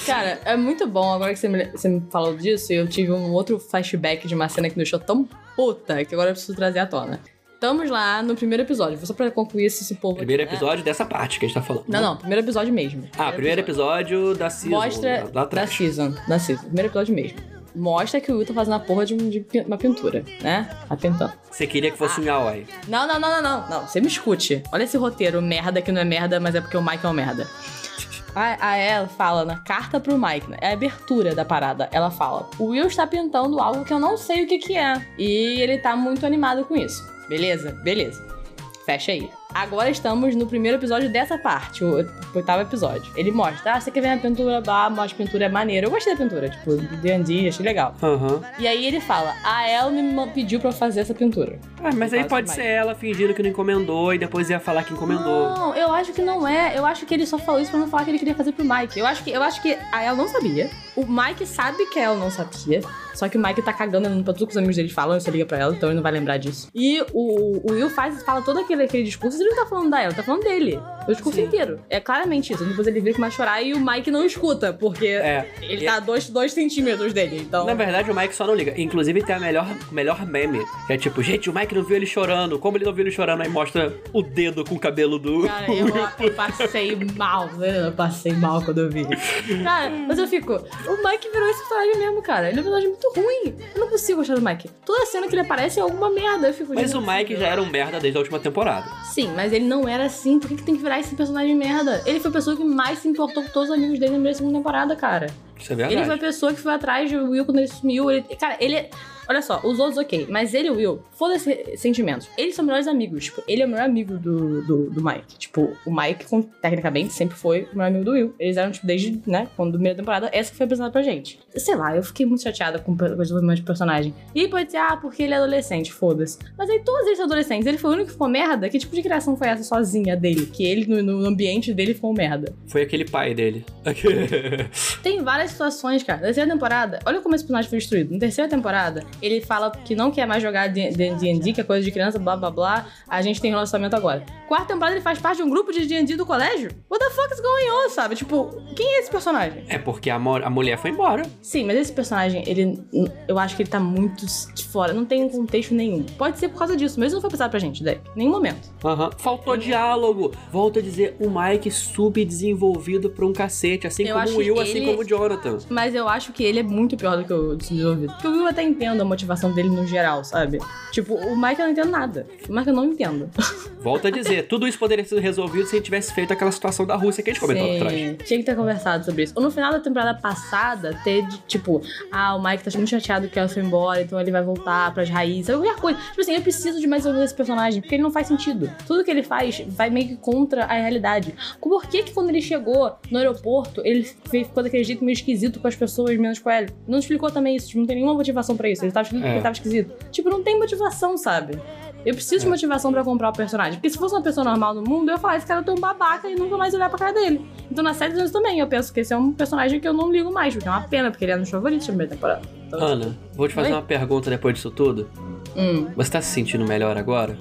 Cara, é muito bom. Agora que você me, você me falou disso, eu tive um outro flashback de uma cena que me deixou tão puta que agora eu preciso trazer à tona. Estamos lá no primeiro episódio. Só pra concluir esse, esse povo. Primeiro aqui, né? episódio dessa parte que a gente tá falando. Não, né? não, primeiro episódio mesmo. Ah, primeiro episódio da season. Mostra. lá Da atrás. season. Da season. Primeiro episódio mesmo. Mostra que o Will tá fazendo a porra de, um- de uma pintura, né? Tá pintando. Você queria que fosse um yaoi. Não, não, não, não, não. Não, você me escute. Olha esse roteiro, merda que não é merda, mas é porque o Mike é um merda. A, a ela fala na carta pro Mike, né? é a abertura da parada. Ela fala: O Will está pintando algo que eu não sei o que, que é. E ele tá muito animado com isso. Beleza? Beleza. Fecha aí. Agora estamos no primeiro episódio dessa parte, o oitavo episódio. Ele mostra, ah, você quer ver a pintura, mostra a pintura, é maneiro. Eu gostei da pintura, tipo, do D&D, achei legal. Aham. E aí ele fala, a El me pediu pra fazer essa pintura. Ah, mas aí pode mais. ser ela fingindo que não encomendou e depois ia falar que encomendou. Não, eu acho que não é. Eu acho que ele só falou isso pra não falar que ele queria fazer pro Mike. Eu acho que, eu acho que a El não sabia. O Mike sabe que a El não sabia. Só que o Mike tá cagando pra tudo que os amigos dele falam, você liga pra ela, então ele não vai lembrar disso. E o, o Will faz, fala todo aquele, aquele discurso, ele não tá falando da El, tá falando dele. O discurso Sim. inteiro. É claramente isso. Depois ele vira que vai chorar e o Mike não escuta, porque É. ele tá a dois, dois centímetros dele. Então. Na verdade, o Mike só não liga. Inclusive, tem a melhor, melhor meme. Que é tipo, gente, o Mike não viu ele chorando. Como ele não viu ele chorando? Aí mostra o dedo com o cabelo do. Cara, eu, eu passei mal, né? Eu passei mal quando eu vi. Cara, mas eu fico. O Mike virou esse personagem mesmo, cara. Ele é um personagem muito ruim. Eu não consigo gostar do Mike. Toda cena que ele aparece é alguma merda. Eu fico. Mas o Mike já era um merda desde a última temporada. Sim, mas ele não era assim. Por que, que tem que virar esse personagem merda? Ele foi a pessoa que mais se importou com todos os amigos dele na primeira segunda temporada, cara. Isso é Ele verdade. foi a pessoa que foi atrás do Will quando ele sumiu. Ele, cara, ele. Olha só, os outros ok, mas ele e o Will, foda-se sentimentos. Eles são melhores amigos. Tipo, ele é o melhor amigo do, do, do Mike. Tipo, o Mike, tecnicamente, sempre foi o melhor amigo do Will. Eles eram, tipo, desde, né, quando da primeira temporada, essa que foi apresentada pra gente. Sei lá, eu fiquei muito chateada com o desenvolvimento de personagem. E pode ser, ah, porque ele é adolescente, foda-se. Mas aí todos eles são adolescentes. Ele foi o único que ficou merda. Que tipo de criação foi essa sozinha dele? Que ele, no, no ambiente dele, ficou um merda. Foi aquele pai dele. Tem várias situações, cara. Na terceira temporada, olha como esse personagem foi destruído. Na terceira temporada, ele fala que não quer mais jogar D&D, que é coisa de criança, blá blá blá. A gente tem relacionamento agora. Quarta temporada, ele faz parte de um grupo de D&D do colégio? What the fuck is going on, sabe? Tipo, quem é esse personagem? é porque a, a mulher foi embora. Sim, mas esse personagem, ele... Eu acho que ele tá muito de fora. Não tem contexto nenhum. Pode ser por causa disso, mas isso não foi pensado pra gente, Deck. Nenhum momento. Aham. Faltou diálogo. Volto a dizer, o Mike subdesenvolvido pra um cacete. Assim Eu como o Will, assim ele- como o Jonathan. Mas eu acho que ele é muito pior do que o desenvolvido. Porque o Will até entendo motivação dele no geral, sabe? Tipo, o Mike eu não entendo nada. O Mike eu não entendo. Volto a dizer, tudo isso poderia ser resolvido se a gente tivesse feito aquela situação da Rússia que a gente comentou Sim, atrás. Tinha que ter conversado sobre isso. Ou no final da temporada passada, ter tipo, ah, o Mike tá muito chateado que ela foi embora, então ele vai voltar pras raízes, sabe? qualquer coisa. Tipo assim, eu preciso de mais desenvolver esse personagem, porque ele não faz sentido. Tudo que ele faz vai meio que contra a realidade. Por que que quando ele chegou no aeroporto, ele ficou daquele jeito meio esquisito com as pessoas, menos com ele? Não explicou também isso, tipo, não tem nenhuma motivação pra isso. Ele tava É. tava esquisito. Tipo, não tem motivação, sabe? Eu preciso de motivação pra comprar o personagem. Porque se fosse uma pessoa normal no mundo, eu ia falar, esse cara é um babaca e nunca mais olhar pra cara dele. Então na série deles também, eu penso que esse é um personagem que eu não ligo mais, porque é uma pena, porque ele é um dos favoritos da primeira temporada. Então, Ana, vou te fazer Oi? uma pergunta depois disso tudo. hum, Você tá se sentindo melhor agora?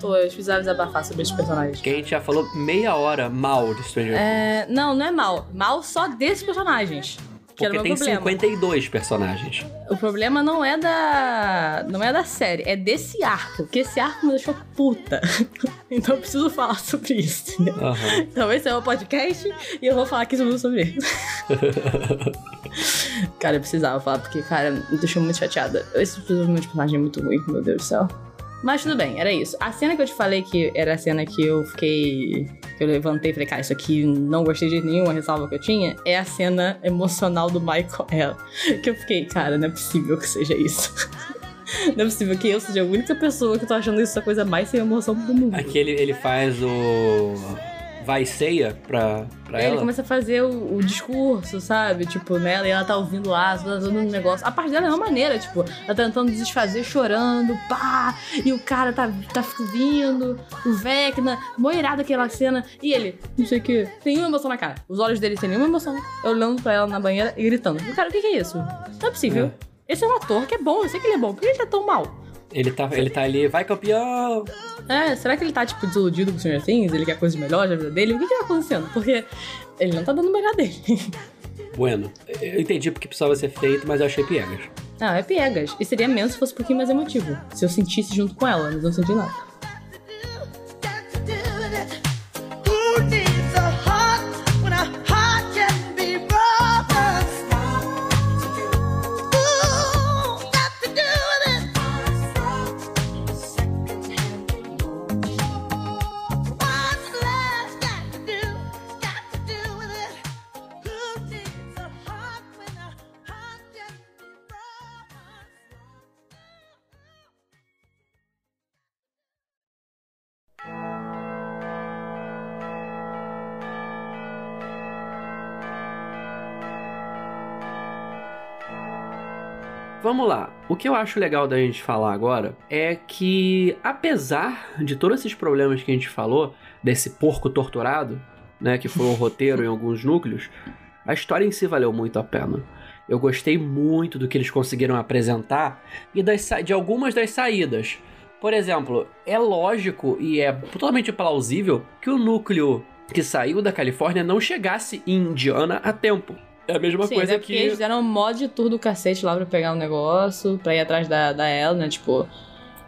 tô, eu precisava desabafar sobre esses personagens. Que a gente já falou meia hora mal de Stranger Things. É, não, não é mal. Mal só desses personagens. Porque tem problema. 52 personagens. O problema não é da. Não é da série, é desse arco. Porque esse arco me deixou puta. então eu preciso falar sobre isso, entendeu? Aham. Então esse é o podcast e eu vou falar aqui sobre isso. cara, eu precisava falar, porque, cara, me deixou muito chateada. Esse personagem é muito ruim, meu Deus do céu. Mas tudo bem, era isso. A cena que eu te falei que era a cena que eu fiquei. que eu levantei e falei, cara, isso aqui não gostei de nenhuma ressalva que eu tinha, é a cena emocional do Michael ela. Que eu fiquei, cara, não é possível que seja isso. Não é possível que eu seja a única pessoa que tô achando isso a coisa mais sem emoção do mundo. Aqui ele, ele faz o. Vai ceia pra, pra Ele ela. começa a fazer o, o discurso, sabe? Tipo, nela, e ela tá ouvindo lá, tá fazendo um negócio. A parte dela é uma maneira, tipo, ela tá tentando desfazer, chorando, pá, e o cara tá, tá vindo, o Vecna, moirado aquela cena, e ele, não sei o que, nenhuma emoção na cara. Os olhos dele sem nenhuma emoção, olhando pra ela na banheira e gritando. Cara, o que que é isso? Não é possível. Esse é um ator que é bom, eu sei que ele é bom. Por que ele tá tão mal? Ele tá, ele tá ali, vai campeão! É, será que ele tá, tipo, desiludido com o Stranger Things? Ele quer coisas melhores na vida dele? O que que tá acontecendo? Porque ele não tá dando o melhor dele. Bueno, eu entendi porque precisava ser feito, mas eu achei piegas. Não, é piegas. E seria menos se fosse um pouquinho mais emotivo. Se eu sentisse junto com ela, mas eu não senti nada. Vamos lá. O que eu acho legal da gente falar agora é que, apesar de todos esses problemas que a gente falou, desse porco torturado, né, que foi o roteiro em alguns núcleos, a história em si valeu muito a pena. Eu gostei muito do que eles conseguiram apresentar e das de algumas das saídas. Por exemplo, é lógico e é totalmente plausível que o núcleo que saiu da Califórnia não chegasse em Indiana a tempo. É a mesma Sim, coisa que. eles fizeram um mod de tour do cacete lá pra pegar um negócio, pra ir atrás da, da ela, né? Tipo,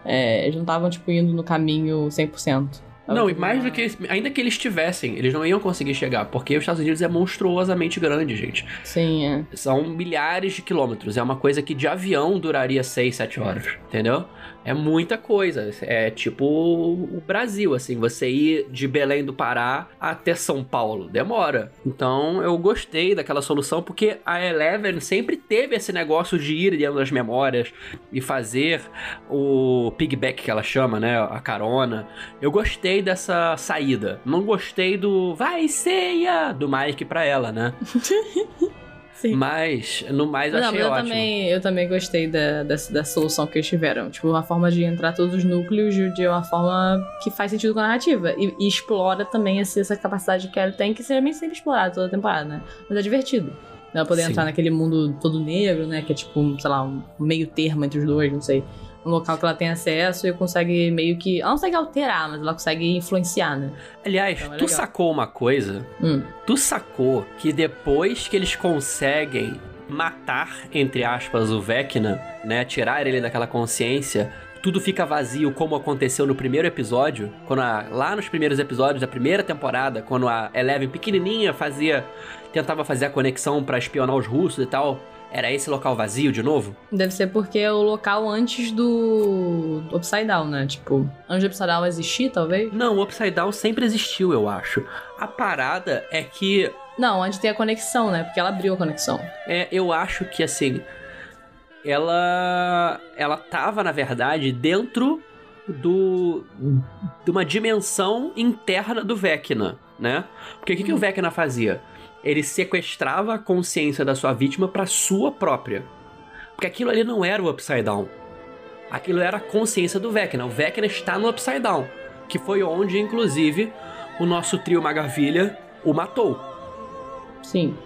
é, eles não estavam, tipo, indo no caminho 100%. Tava, Não, e mais do que. Ainda que eles tivessem, eles não iam conseguir chegar, porque os Estados Unidos é monstruosamente grande, gente. Sim, é. São milhares de quilômetros. É uma coisa que de avião duraria 6, 7 horas. Entendeu? É muita coisa. É tipo o Brasil, assim. Você ir de Belém do Pará até São Paulo. Demora. Então eu gostei daquela solução, porque a Eleven sempre teve esse negócio de ir dentro das memórias e fazer o pigback que ela chama, né? A carona. Eu gostei dessa saída. Não gostei do vai ceia do Mike pra ela, né? Sim. Mas, no mais, eu Não, achei mas eu ótimo. também, eu também gostei da, da, da solução que eles tiveram. Tipo, uma forma de entrar todos os núcleos de, uma forma que faz sentido com a narrativa. E, e explora também essa, essa capacidade que ela tem, que seria sempre explorada toda a temporada, né? Mas é divertido. Ela poder Sim. entrar naquele mundo todo negro, né? Que é tipo, sei lá, um meio termo entre os dois, não sei. Um local que ela tem acesso e consegue meio que. Ela não consegue alterar, mas ela consegue influenciar, né? Aliás, Então é tu legal. sacou uma coisa? Hum. Tu sacou que depois que eles conseguem matar, entre aspas, o Vecna, né? Tirar ele daquela consciência, tudo fica vazio, como aconteceu no primeiro episódio. Quando a- lá nos primeiros episódios da primeira temporada, quando a Eleven pequenininha fazia. tentava fazer a conexão pra espionar os russos e tal. Era esse local vazio de novo? Deve ser porque é o local antes do, do Upside Down, né? Tipo, antes do Upside Down existir, talvez? Não, o Upside Down sempre existiu, eu acho. A parada é que Não, antes tem a conexão, né? Porque ela abriu a conexão. É, eu acho que assim, ela ela tava na verdade dentro do de uma dimensão interna do Vecna, né? Porque o que, que o Vecna fazia? Ele sequestrava a consciência da sua vítima para sua própria. Porque aquilo ali não era o Upside Down. Aquilo era a consciência do Vecna. O Vecna está no Upside Down, que foi onde inclusive o nosso trio Magavilha o matou. Sim.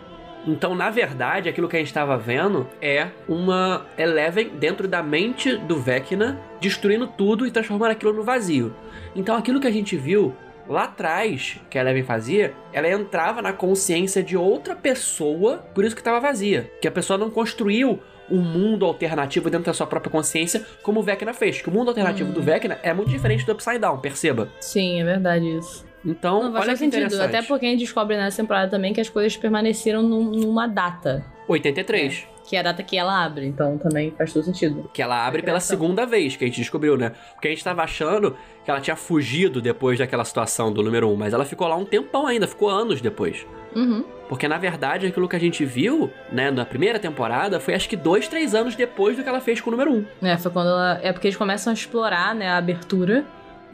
Então, na verdade, aquilo que a gente estava vendo é uma Eleven dentro da mente do Vecna, destruindo tudo e transformando aquilo no vazio. Então, aquilo que a gente viu lá atrás, que a Eleven fazia, ela entrava na consciência de outra pessoa, por isso que estava vazia. Que a pessoa não construiu um mundo alternativo dentro da sua própria consciência, como o Vecna fez. Que o mundo alternativo do Vecna é muito diferente do Upside Down, perceba. Sim, é verdade isso. Então, Não, faz olha que sentido. Até porque a gente descobre nessa temporada também que as coisas permaneceram num- numa data. 83. Que é a data que ela abre. Então também faz todo sentido. Que ela abre pela segunda vez que a gente descobriu, né? Porque a gente tava achando que ela tinha fugido depois daquela situação do número 1, mas ela ficou lá um tempão ainda, ficou anos depois. Uhum. Porque na verdade aquilo que a gente viu, né, na primeira temporada, foi acho que dois, três anos depois do que ela fez com o número 1. É, foi quando ela. É porque eles começam a explorar, né, a abertura.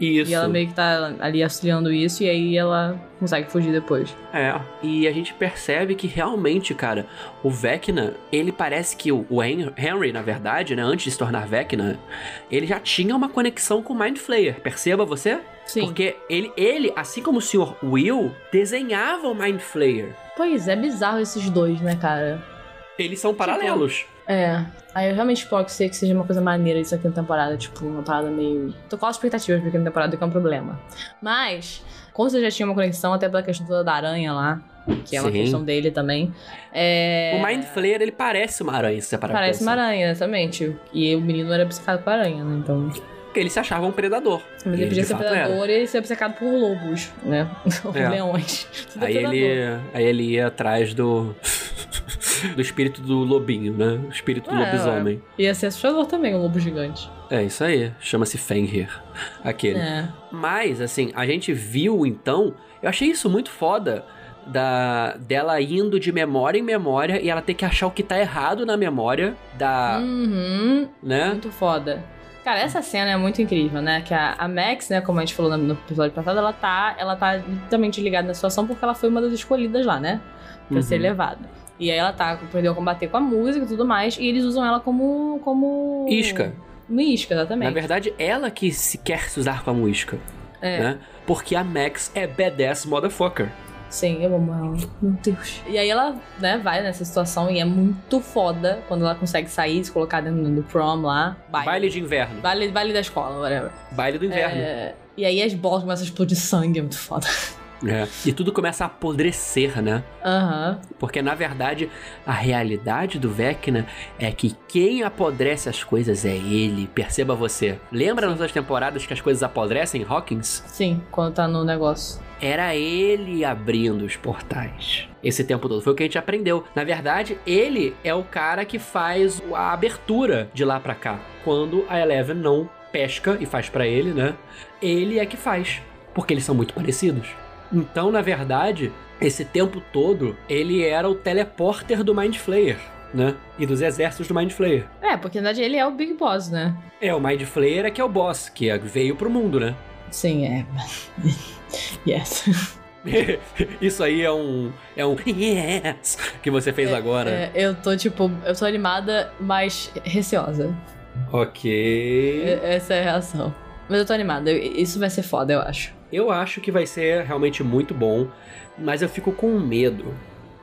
Isso. E ela meio que tá ali auxiliando isso. E aí ela consegue fugir depois. É, e a gente percebe que realmente, cara, o Vecna, ele parece que o o Hen- Henry, na verdade, né, antes de se tornar Vecna, ele já tinha uma conexão com o Mind Flayer. Perceba você? Sim. Porque ele, ele, assim como o Sr. Will, desenhava o Mind Flayer. Pois é, bizarro esses dois, né, cara? Eles são paralelos. É. Aí eu realmente espero que se- que seja uma coisa maneira isso aqui na temporada. Tipo, uma parada meio. Tô com as expectativas pra aqui na temporada, que é um problema. Mas, como você já tinha uma conexão, até pela questão toda da aranha lá, que é uma Sim. questão dele também. É... O Mind Flayer, ele parece uma aranha, se você parar Parece uma aranha, exatamente. E o menino era obcecado com aranha, né? Então. Porque ele se achava um predador. Mas E ele podia ser fato era. predador e ele ser obcecado por lobos, né? Ou É. leões. Tudo Aí predador. ele, aí ele ia atrás do. Do espírito do lobinho, né? O espírito do É, lobisomem. Ia ser assustador também, um lobo gigante. É isso aí. Chama-se Fenrir. Aquele. É. Mas, assim, a gente viu então. Eu achei isso muito foda. Da, dela indo de memória em memória e ela ter que achar o que tá errado na memória da. Uhum. né? Muito foda. Cara, essa cena é muito incrível, né? Que a, a Max, né, como a gente falou no, episódio passado, ela tá, ela tá literalmente ligada na situação porque ela foi uma das escolhidas lá, né? Pra Uhum. ser levada. E aí ela tá, aprendeu a combater com a música e tudo mais, e eles usam ela como. como. Isca. Uma isca, exatamente. Na verdade, ela que se quer se usar como isca, é, né? Porque a Max é badass motherfucker. sim, eu amo ela. Meu Deus. E aí ela, né, vai nessa situação e é muito foda quando ela consegue sair, se colocar dentro do prom lá. Baile. Baile de inverno. Baile, baile da escola, whatever. Baile do inverno. É, e aí as bolas começam a explodir sangue, é muito foda. É. E tudo começa a apodrecer, né? Aham. Porque na verdade a realidade do Vecna é que quem apodrece as coisas é ele. Perceba você. Lembra nas outras temporadas que as coisas apodrecem em Hawkins? Sim, quando tá no negócio. Era ele abrindo os portais. Esse tempo todo. Foi o que a gente aprendeu. Na verdade, ele é o cara que faz a abertura de lá pra cá. Quando a Eleven não pesca e faz pra ele, né? Ele é que faz. Porque eles são muito parecidos. Então, na verdade, esse tempo todo, ele era o teleporter do Mind Flayer, né? E dos exércitos do Mind Flayer. É, porque na verdade ele é o Big Boss, né? É, o Mind Flayer é que é o boss, que é- veio pro mundo, né? Sim, é. yes. Isso aí é um. É um yes que você fez agora. É, eu tô, tipo, eu tô animada, mas receosa. Ok. Essa é a reação. Mas eu tô animada. Isso vai ser foda, eu acho. Eu acho que vai ser realmente muito bom, mas eu fico com medo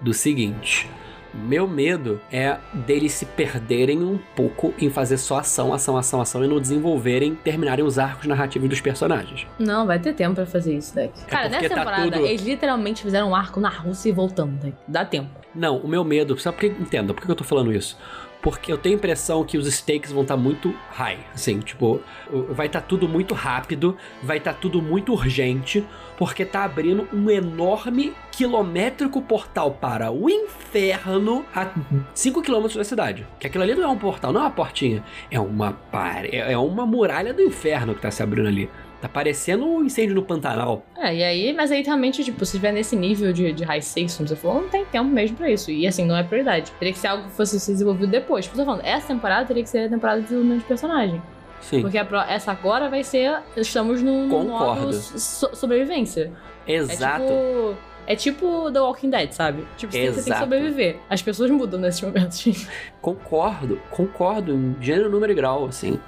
do seguinte. Meu medo é deles se perderem um pouco em fazer só ação, ação, ação, ação e não desenvolverem, terminarem os arcos narrativos dos personagens. Não, vai ter tempo pra fazer isso, Deck. Cara, É porque nessa tá temporada, tudo- eles literalmente fizeram um arco na Rússia e voltando, Deck. Dá tempo. Não, o meu medo, sabe por que? Entenda, por que eu tô falando isso? Porque eu tenho a impressão que os stakes vão estar muito high, assim, tipo, vai estar tudo muito rápido, vai estar tudo muito urgente, porque tá abrindo um enorme quilométrico portal para o inferno a 5 quilômetros da cidade. Que aquilo ali não é um portal, não é uma portinha, é uma pare... é uma muralha do inferno que tá se abrindo ali. Tá parecendo um incêndio no Pantanal. É, e aí, mas aí realmente, tipo, se tiver nesse nível de, de high stakes, como você falou, não tem tempo mesmo pra isso. E assim, não é prioridade. Teria que ser algo que fosse desenvolvido depois. Tipo, eu tô falando, essa temporada teria que ser a temporada de desenvolvimento de personagem. Sim, Porque pro- essa agora vai ser. Estamos no, no Concordo. modo so- sobrevivência. exato. É tipo. É tipo The Walking Dead, sabe? Tipo, você tem- você tem que Exato. sobreviver. As pessoas mudam nesses momentos. Concordo, concordo em gênero, número e grau, assim.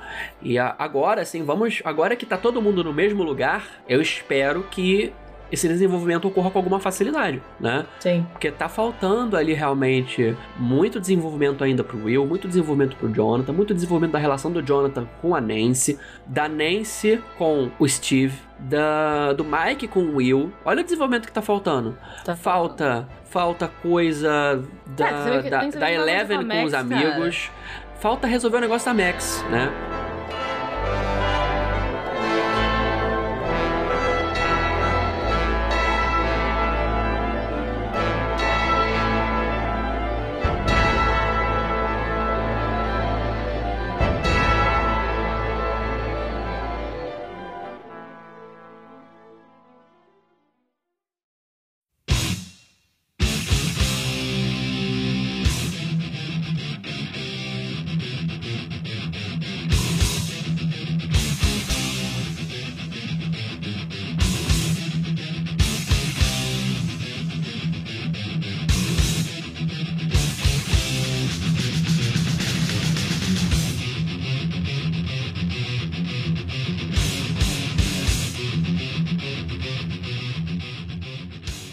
E agora, assim, vamos. Agora que tá todo mundo no mesmo lugar, eu espero que esse desenvolvimento ocorra com alguma facilidade, né? Sim. Porque tá faltando ali realmente muito desenvolvimento ainda pro Will, muito desenvolvimento pro Jonathan, muito desenvolvimento da relação do Jonathan com a Nancy, da Nancy com o Steve, da, do Mike com o Will. Olha o desenvolvimento que tá faltando. Tá Falta, falta coisa da, É, que da, da Eleven com com os Max, amigos. Falta resolver o negócio da Max, né?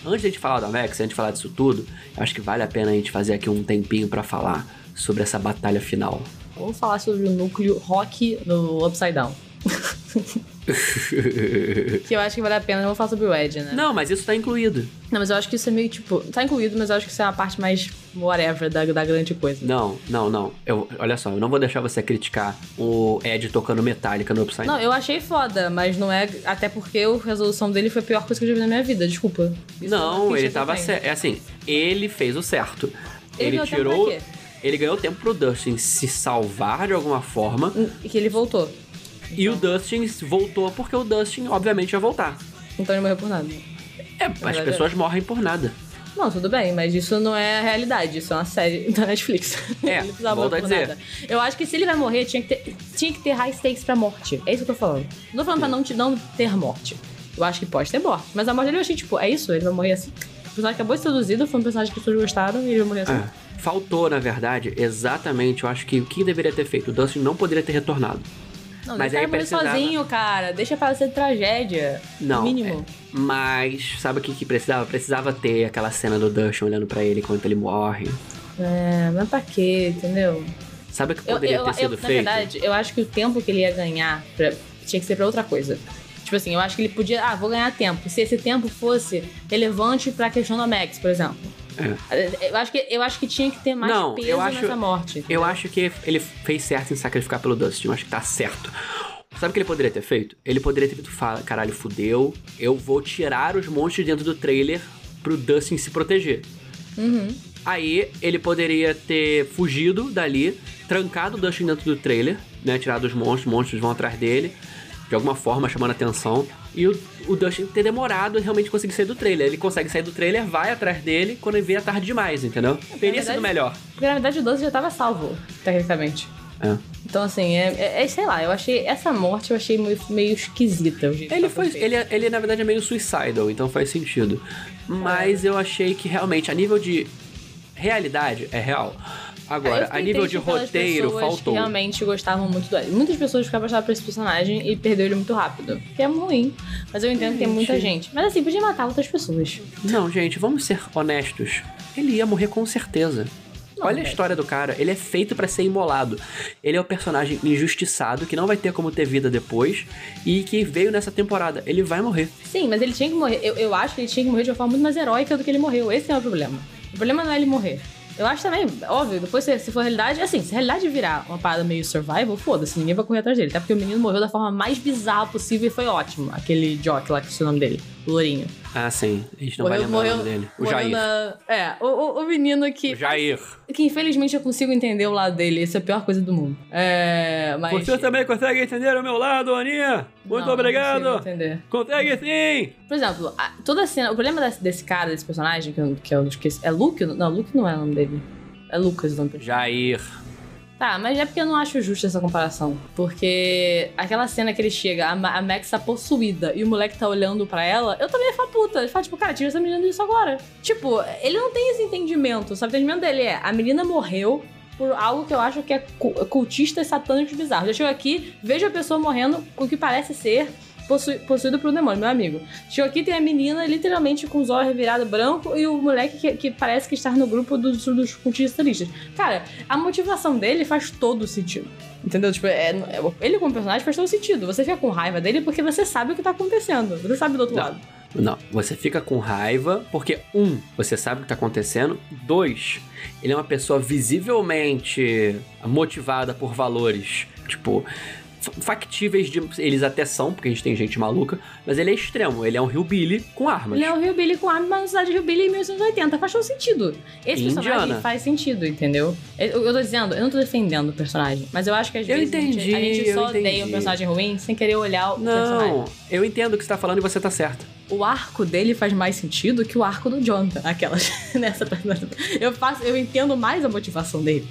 Antes de a gente falar do Max, antes de a falar disso tudo, eu acho que vale a pena a gente fazer aqui um tempinho pra falar sobre essa batalha final. Vamos falar sobre o núcleo rock no Upside Down. que eu acho que vale a pena. Não vou falar sobre o Ed, né? Não, mas isso tá incluído. Não, mas eu acho que isso é meio tipo. Tá incluído, mas eu acho que isso é uma parte mais whatever da, da grande coisa. Não, não, não. Eu, olha só, eu não vou deixar você criticar o Ed tocando Metallica no Upside Não, eu achei foda, mas não é. Até porque a resolução dele foi a pior coisa que eu já vi na minha vida, desculpa. Isso é Não, crítica ele tava certo. É assim, ele fez o certo. Ele Ele, tirou. Ele ganhou tempo pro Dustin se salvar de alguma forma. E que ele voltou. E o Dustin voltou porque o Dustin, obviamente, ia voltar. Então ele morreu por nada. É, as verdade. pessoas morrem por nada. Não, tudo bem, mas isso não é a realidade, isso é uma série da Netflix. É, ele precisava a por dizer. nada. Eu acho que se ele vai morrer, tinha que ter, tinha que ter high stakes pra morte. É isso que eu tô falando. Não tô falando pra não, te- não ter morte. Eu acho que pode ter morte. Mas a morte dele eu achei, tipo, é isso? Ele vai morrer assim. O personagem acabou de ser seduzido, foi um personagem que as pessoas gostaram e ele vai morrer assim. É. Faltou, na verdade, exatamente, eu acho que o que deveria ter feito? O Dustin não poderia ter retornado. Não, Mas deixa aí precisava- sozinho, cara. Deixa pra ser tragédia. Não. Mínimo. é, mas, sabe o que, que precisava? Precisava ter aquela cena do Dustin olhando pra ele enquanto ele morre. É, mas pra quê, entendeu? Sabe o que Eu, poderia eu- ter eu- sido na feito? verdade, eu acho que o tempo que ele ia ganhar pra- tinha que ser pra outra coisa. Tipo assim, eu acho que ele podia. Ah, vou ganhar tempo. Se esse tempo fosse relevante pra questão da Max, por exemplo. Eu acho que, eu acho que tinha que ter mais Não, peso eu acho- nessa morte. Eu acho que ele fez certo em sacrificar pelo Dustin. Eu acho que tá certo. Sabe o que ele poderia ter feito? Ele poderia ter feito, "Fa- caralho, fudeu. Eu vou tirar os monstros dentro do trailer pro Dustin se proteger. Uhum. Aí ele poderia ter fugido dali, trancado o Dustin dentro do trailer, né? Tirado os monstros, os monstros vão atrás dele, de alguma forma chamando atenção. E o, o Dustin ter demorado a realmente conseguir sair do trailer. Ele consegue sair do trailer, vai atrás dele, quando ele vê é tarde demais, entendeu? Teria sido melhor. Na verdade o 12 já tava salvo, tecnicamente. É. Então, assim, é, é- é- sei lá, eu achei. Essa morte eu achei meio, meio esquisita. Ele foi. Ele, é- ele, na verdade, é meio suicidal, então faz sentido. Mas eu achei que realmente, a nível de realidade, é real. Agora, fiquei a nível de roteiro, pessoas faltou. Que realmente gostavam muito dele. Muitas pessoas ficavam apaixonadas por esse personagem e perdeu ele muito rápido. Que é ruim. Mas eu entendo que tem muita gente. Mas assim, podia matar outras pessoas. Não, gente, vamos ser honestos. Ele ia morrer com certeza. Olha a história do cara, ele é feito pra ser imolado. Ele é o personagem injustiçado que não vai ter como ter vida depois e que veio nessa temporada. Ele vai morrer. Sim, mas ele tinha que morrer. Eu, eu acho que ele tinha que morrer de uma forma muito mais heróica do que ele morreu. Esse é o problema. O problema não é ele morrer. Eu acho também, óbvio, depois se, se for realidade, assim, se a realidade virar uma parada meio survival, foda-se, ninguém vai correr atrás dele. Até porque o menino morreu da forma mais bizarra possível e foi ótimo. Aquele Jock lá, que é o nome dele, o Lourinho. Ah, sim. A gente não vai lembrar o nome dele. O morreu Jair. na- É, o, o, o menino que. O Jair. Que infelizmente eu consigo entender o lado dele. Isso é a pior coisa do mundo. É. Mas. Você também consegue entender o meu lado, Aninha? Muito Não, obrigado. Não consigo entender. Consegue sim! Por exemplo, a- toda a cena. O problema desse, desse cara, desse personagem, que eu, que eu esqueci. É Luke? Não, Luke não é o nome dele. É Lucas o nome dele. Jair. Tá, mas é porque eu não acho justa essa comparação. Porque aquela cena que ele chega, a, Ma- a Max tá possuída e o moleque tá olhando pra ela, eu também ia falar puta. Ele fala, tipo, cara, tira essa menina disso agora. Tipo, ele não tem esse entendimento. Sabe? O entendimento dele é: a menina morreu por algo que eu acho que é cu- cultista, satânico e bizarro. Já chego aqui, vejo a pessoa morrendo com o que parece ser possu possuído por um demônio, meu amigo. Chego aqui, tem a menina literalmente com os olhos revirados branco e o moleque que, que parece que está no grupo dos, dos cultistas. Cara, a motivação dele faz todo sentido. Entendeu? Tipo, é, é- ele como personagem faz todo sentido. Você fica com raiva dele porque você sabe o que tá acontecendo. Você sabe do outro Não. lado. Não, você fica com raiva porque, um, você sabe o que tá acontecendo. Dois, ele é uma pessoa visivelmente motivada por valores, tipo, factíveis de. Eles até são, porque a gente tem gente maluca, mas ele é extremo. Ele é um hillbilly com armas. Ele é o Rio Billy com arma, mas na cidade de Rio Billy em 1980. Faz todo sentido. Esse personagem Indiana. faz sentido, entendeu? Eu, eu tô dizendo, eu não tô defendendo o personagem, mas eu acho que às Eu vezes a gente- entendi, a gente, só odeia entendi. um personagem ruim sem querer olhar o Não, personagem. eu entendo o que você tá falando e você tá certo. O arco dele faz mais sentido que o arco do Jonathan. Aquelas. Nessa. Eu faço. Eu entendo mais a motivação dele.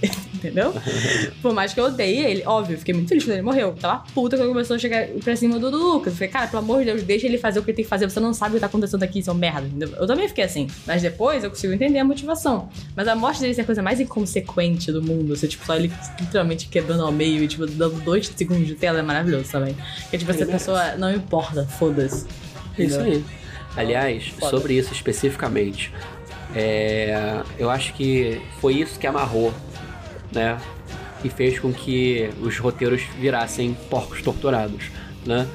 Entendeu? Por mais que eu odeie ele. Óbvio, fiquei muito feliz quando ele morreu. Tava puta quando começou a chegar pra cima do, do Lucas. Eu falei, cara, pelo amor de Deus, deixa ele fazer o que ele tem que fazer. Você não sabe o que tá acontecendo aqui, seu merda. Eu também fiquei assim. Mas depois eu consigo entender a motivação. Mas a morte dele ser a coisa mais inconsequente do mundo. Você, tipo, só ele literalmente quebrando ao meio e, tipo, dando dois segundos de tela é maravilhoso também. Porque, tipo, Ele essa pessoa não importa, foda-se. É isso aí. Aliás, Foda. sobre isso especificamente, é, eu acho que foi isso que amarrou, né? E fez com que os roteiros virassem porcos torturados, né?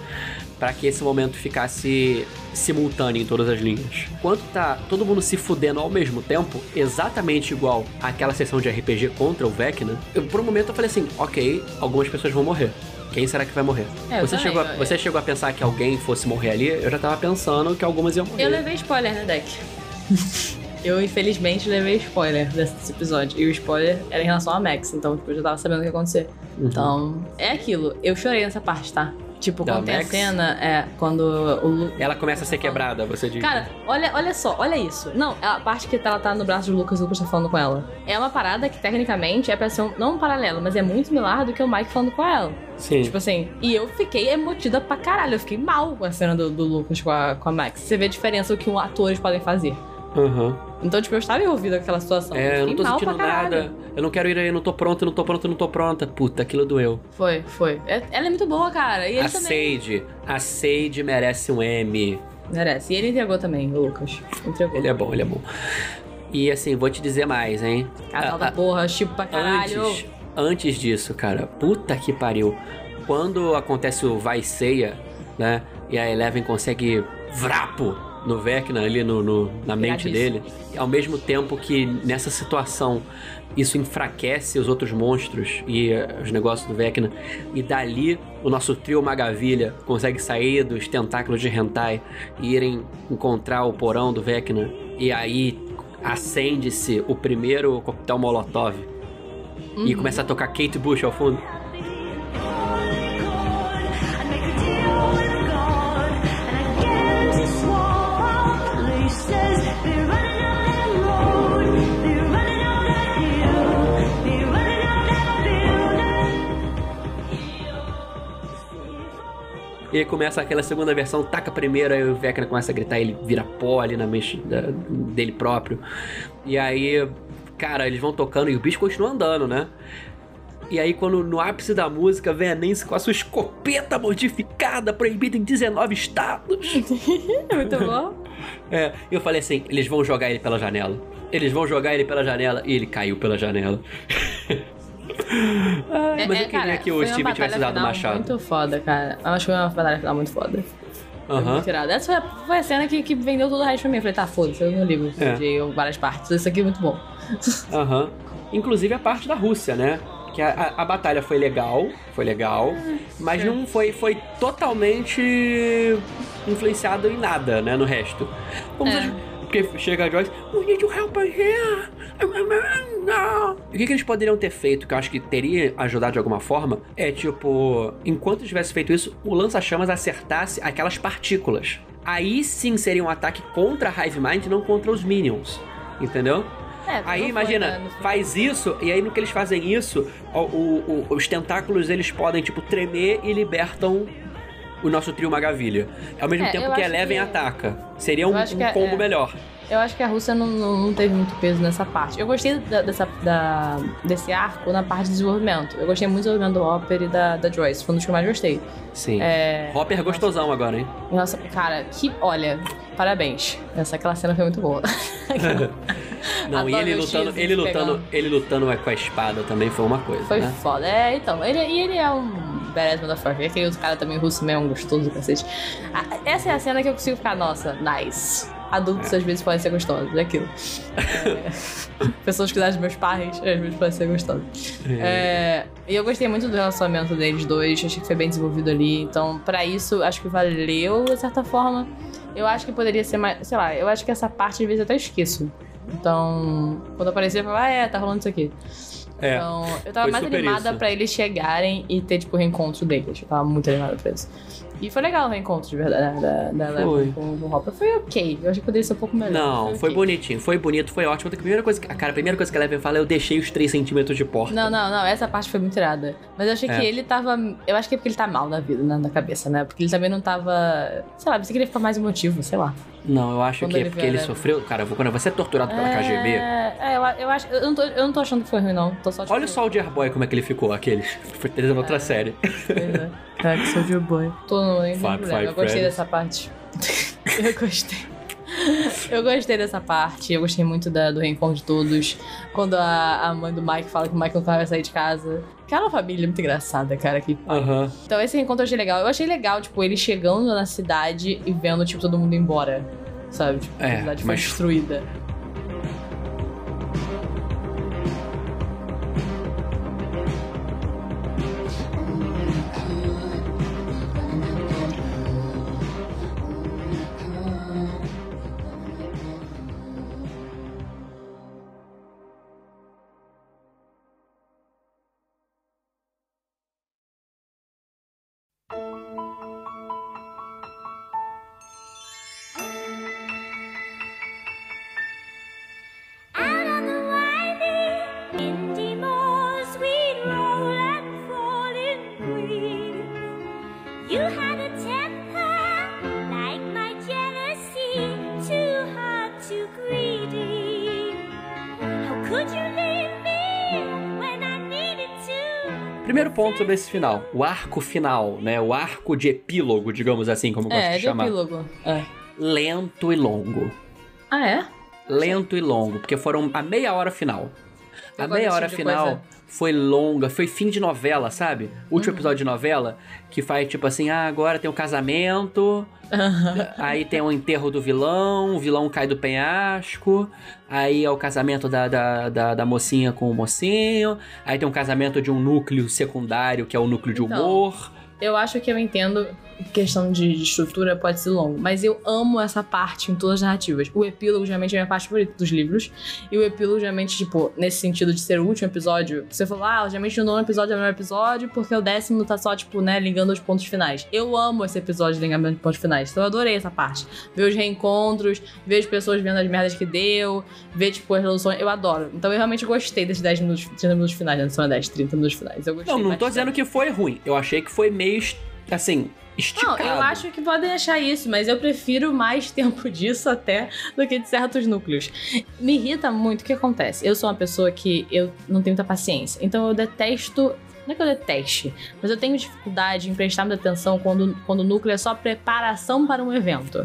Pra que esse momento ficasse simultâneo em todas as linhas. Enquanto tá todo mundo se fudendo ao mesmo tempo, exatamente igual àquela sessão de RPG contra o Vecna, eu, por um momento eu falei assim, ok, algumas pessoas vão morrer. Quem será que vai morrer? É, você, também, chegou a, você chegou a pensar que alguém fosse morrer ali? Eu já tava pensando que algumas iam morrer. Eu levei spoiler, né, Deck? eu, infelizmente, levei spoiler desse episódio. E o spoiler era em relação a Max, então, tipo, eu já tava sabendo o que ia acontecer. Uhum. Então, é aquilo. Eu chorei nessa parte, tá? Tipo, Da quando tem a cena, é, quando o Lu... Ela começa a ser quebrada, você diz. Cara, olha, olha só, olha isso. Não, a parte que ela tá no braço do Lucas e o Lucas tá falando com ela. É uma parada que, tecnicamente, é pra ser um, não um paralelo, mas é muito similar do que o Mike falando com ela. Sim. Tipo assim, e eu fiquei emotiva pra caralho. Eu fiquei mal com a cena do, do Lucas com a, com a Max. Você vê a diferença do que um atores podem fazer. Aham. Então, tipo, eu estava envolvida com aquela situação. É, eu não tô sentindo nada. Eu não quero ir aí, eu não tô pronto, eu não tô pronto, eu não tô pronta. Puta, aquilo doeu. Foi, foi. É- ela é muito boa, cara. E ele a também. Sage, a Sage merece um M. Merece. E ele entregou também, o Lucas. Entregou. Ele é bom, ele é bom. E assim, vou te dizer mais, hein? Casal da porra, tipo pra caralho. Antes, antes disso, cara, puta que pariu. Quando acontece o vai ceia, né? E a Eleven consegue vrapo no Vecna ali no, no- na mente dele. Ao mesmo tempo que nessa situação isso enfraquece os outros monstros e eh, os negócios do Vecna. E dali o nosso trio Magavilha consegue sair dos tentáculos de Hentai e irem encontrar o porão do Vecna. E aí acende-se o primeiro coquetel Molotov. E começa a tocar Kate Bush ao fundo. E aí começa aquela segunda versão, taca a primeira, aí o Vecna começa a gritar, ele vira pó ali na mente dele próprio. E aí, cara, eles vão tocando e o bicho continua andando, né? E aí, quando no ápice da música, vem a Nancy com a sua escopeta modificada, proibida em 19 estados. Muito bom. É, eu falei assim: eles vão jogar ele pela janela. Eles vão jogar ele pela janela. E ele caiu pela janela. Ai, mas É, eu queria cara, que o foi uma Steve tivesse dado final machado. Muito foda, cara. Eu acho que foi uma batalha final muito foda. Irado. Essa foi a, foi a cena que, que vendeu todo o resto pra mim. Eu falei, tá, foda-se, eu não ligo É. de várias partes. Isso aqui é muito bom. Aham. Inclusive a parte da Rússia, né? Que a, a, a batalha foi legal, foi legal, mas sim. não foi, foi totalmente influenciado em nada, né, no resto. Como É. porque chega a Joyce, we need your help here. O que, que eles poderiam ter feito, que eu acho que teria ajudado de alguma forma, é tipo, enquanto tivesse feito isso, o lança-chamas acertasse aquelas partículas. Aí sim seria um ataque contra a Hive Mind, não contra os Minions. Entendeu? É, Aí imagina, faz isso, e aí no que eles fazem isso, o- o- o- os tentáculos eles podem, tipo, tremer e libertam o nosso trio Magavilha. Ao mesmo É, tempo que Eleven que- ataca. Seria um, um é- combo é. melhor. Eu acho que a Rússia não, não, não teve muito peso nessa parte. Eu gostei da- dessa, da, desse arco na parte de desenvolvimento. Eu gostei muito do desenvolvimento do Hopper e da, da Joyce. Foi um dos que eu mais gostei. Sim. É, Hopper gostosão agora, hein? Nossa, cara, que. Olha, parabéns. Essa aquela cena foi muito boa. Não, e ele lutando, ele lutando, pegando. ele lutando com a espada também foi uma coisa, Foi né? foda. É, então, ele, e ele é um badass motherfucker. Aquele outro cara também russo mesmo, gostoso do cacete. Ah, Essa é a cena que eu consigo ficar, nossa, nice. Adultos às vezes podem ser gostosos, é aquilo. É, pessoas que dos meus pais, às vezes podem ser gostosos. É, e eu gostei muito do relacionamento deles dois, achei que foi bem desenvolvido ali. Então, pra isso, acho que valeu, de certa forma. Eu acho que poderia ser mais. Sei lá, eu acho que essa parte às vezes eu até esqueço. Então, quando aparecer, eu falo, ah, é, tá rolando isso aqui. É. Então, eu tava foi mais animada isso. pra eles chegarem e ter, tipo, o reencontro deles. Eu tava muito animada pra isso. E foi legal o reencontro, de verdade, da, da Foi. Eleven com o Hopper. Foi ok. Eu acho que poderia ser um pouco melhor. Não, foi ok. bonitinho, foi bonito, foi ótimo. A primeira coisa que, cara, a primeira coisa que a Eleven fala é eu deixei os 3 centímetros de porta. Não, não, não. Essa parte foi muito irada. Mas eu achei É. que ele tava. Eu acho que é porque ele tá mal na vida, né, na cabeça, né? Porque ele também não tava. Sei lá, você queria ficar mais emotivo, sei lá. Não, eu acho Quando que é porque ele Eleven. sofreu. Cara, quando você é torturado pela KGB. É, é, eu, eu acho. Eu não, tô, eu não tô achando que foi ruim, não. Tô só tipo, Olha o Soldier Boy como é que ele ficou, aqueles. Foi trazendo outra série. É, que Soldier Boy. Tô no Five, problema. Eu gostei friends. dessa parte. eu gostei. Eu gostei dessa parte, eu gostei muito da- do reencontro de todos. Quando a, a mãe do Mike fala que o Mike não vai sair de casa. Aquela família é muito engraçada, cara. Que... Aham. Então esse reencontro eu achei legal. Eu achei legal, tipo, ele chegando na cidade e vendo, tipo, todo mundo embora. Sabe? Tipo, É, a cidade foi mas- destruída. Primeiro ponto sobre esse final. O arco final, né? O arco de epílogo, digamos assim, como eu gosto É, de de chamar. epílogo. É. Lento e longo. Ah, é? Lento e longo, porque foram a meia hora final. Eu A meia hora tipo final coisa. foi longa, foi fim de novela, sabe? Último Uhum. episódio de novela, que faz tipo assim, ah, agora tem o casamento, aí tem o enterro do vilão, o vilão cai do penhasco, aí é o casamento da, da, da, da mocinha com o mocinho, aí tem um casamento de um núcleo secundário, que é o núcleo de Então. humor. Eu acho que eu entendo questão de, de estrutura pode ser longo, mas eu amo essa parte em todas as narrativas. O epílogo geralmente é a minha parte favorita dos livros, e o epílogo geralmente, tipo, nesse sentido de ser o último episódio, você falou, ah, geralmente o nono episódio é o melhor episódio, porque o décimo tá só, tipo, né, ligando os pontos finais. Eu amo esse episódio de ligamento de pontos finais, então eu adorei essa parte. Ver os reencontros, ver as pessoas vendo as merdas que deu, ver, tipo, as resoluções, eu adoro. Então eu realmente gostei desses 10 minutos, 30 minutos finais, né, não são 10, 30 minutos finais. Eu gostei Não, não tô dizendo que foi ruim, eu achei que foi meio, assim, esticado. Não, eu acho que podem achar isso, mas eu prefiro mais tempo disso até do que de certos núcleos. Me irrita muito o que acontece. Eu sou uma pessoa que eu não tenho muita paciência. Então eu detesto. Não é que eu deteste, mas eu tenho dificuldade em prestar muita atenção quando, quando o núcleo é só preparação para um evento.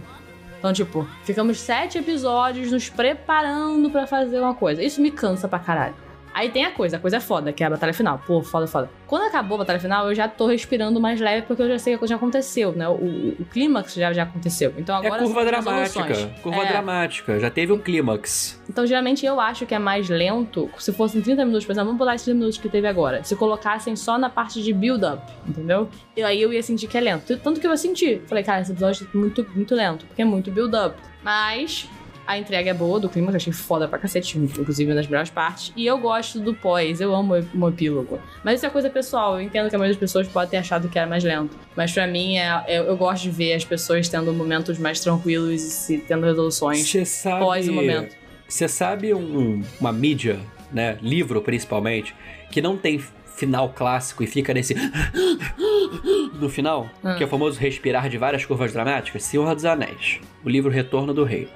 Então, tipo, ficamos sete episódios nos preparando pra fazer uma coisa. Isso me cansa pra caralho. Aí tem a coisa, a coisa é foda, que é a batalha final. Pô, foda, foda. Quando acabou a batalha final, eu já tô respirando mais leve porque eu já sei que a coisa já aconteceu, né? O, o, o clímax já, já aconteceu. Então É agora curva são as dramática, curva É. dramática, já teve um clímax. Então, geralmente, eu acho que é mais lento. Se fossem 30 minutos, por exemplo, vamos botar esses 30 minutos que teve agora. Se colocassem só na parte de build-up, entendeu? E aí eu ia sentir que é lento. Tanto que eu ia sentir. Falei, cara, esse episódio é muito, muito lento, porque é muito build-up. Mas a entrega é boa do clima, que eu achei foda pra cacete, inclusive uma das melhores partes. E eu gosto do pós, eu amo o epílogo. Mas isso é coisa pessoal, eu entendo que a maioria das pessoas pode ter achado que era mais lento. Mas pra mim, é, eu, eu gosto de ver as pessoas tendo momentos mais tranquilos e se, tendo resoluções sabe. pós o momento. Você sabe um- uma mídia, né? Livro principalmente, que não tem final clássico e fica nesse. no final, Ah. que é o famoso respirar de várias curvas dramáticas? Senhor dos Anéis. O livro Retorno do Rei.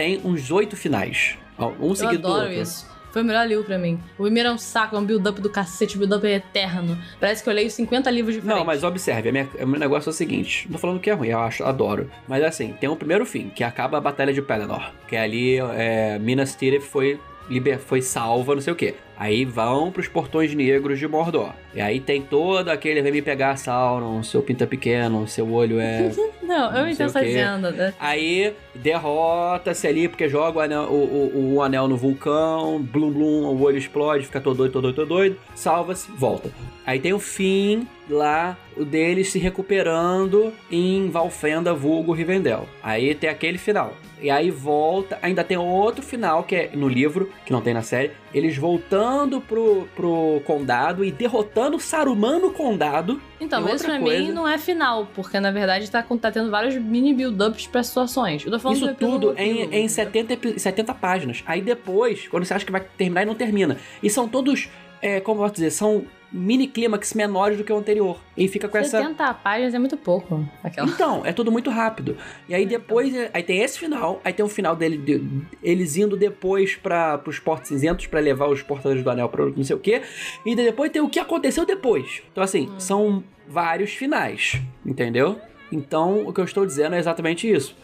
Tem uns oito finais. Um Eu seguido do adoro outro. isso. Foi o melhor livro pra mim. O primeiro é um saco, é um build-up do cacete, o build-up é eterno. Parece que eu leio 50 livros diferentes. Não, mas observe, minha- o meu negócio é o seguinte: não tô falando que é ruim, eu acho, adoro. Mas assim, tem um primeiro fim, que acaba a Batalha de Pelennor. Que ali é, Minas Tirith foi, liber, foi salva, não sei o quê. Aí vão pros portões negros de Mordor. E aí tem todo aquele vem me pegar Sauron, seu pinta pequeno, seu olho é. Não, eu entendo dizendo. né? Aí derrota-se ali, porque joga o anel, o, o- o anel no vulcão, blum blum, o olho explode, fica todo doido, todo doido, todo doido, salva-se, volta. Aí tem o fim lá, o deles se recuperando em Valfenda, vulgo Rivendell. Aí tem aquele final. E aí volta, ainda tem outro final, que é no livro, que não tem na série, eles voltando pro, pro condado e derrotando Saruman no condado. Então, mas isso pra coisa- mim não é final, porque na verdade tá, tá tendo vários mini build-ups pra situações. Eu tô falando Isso tudo em, em entendeu? 70, epi- 70 páginas. Aí depois, quando você acha que vai terminar, e não termina. E são todos, é, como eu posso dizer, são mini clímax menores do que o anterior. E fica com essa. 70 páginas é muito pouco. Aquela. Então, é tudo muito rápido. E aí depois, é, aí tem esse final, aí tem o final dele, de- eles indo depois para pros portos cinzentos pra levar os portadores do anel pra não sei o quê. E depois tem o que aconteceu depois. Então assim, são vários finais, entendeu? Então, o que eu estou dizendo é exatamente isso.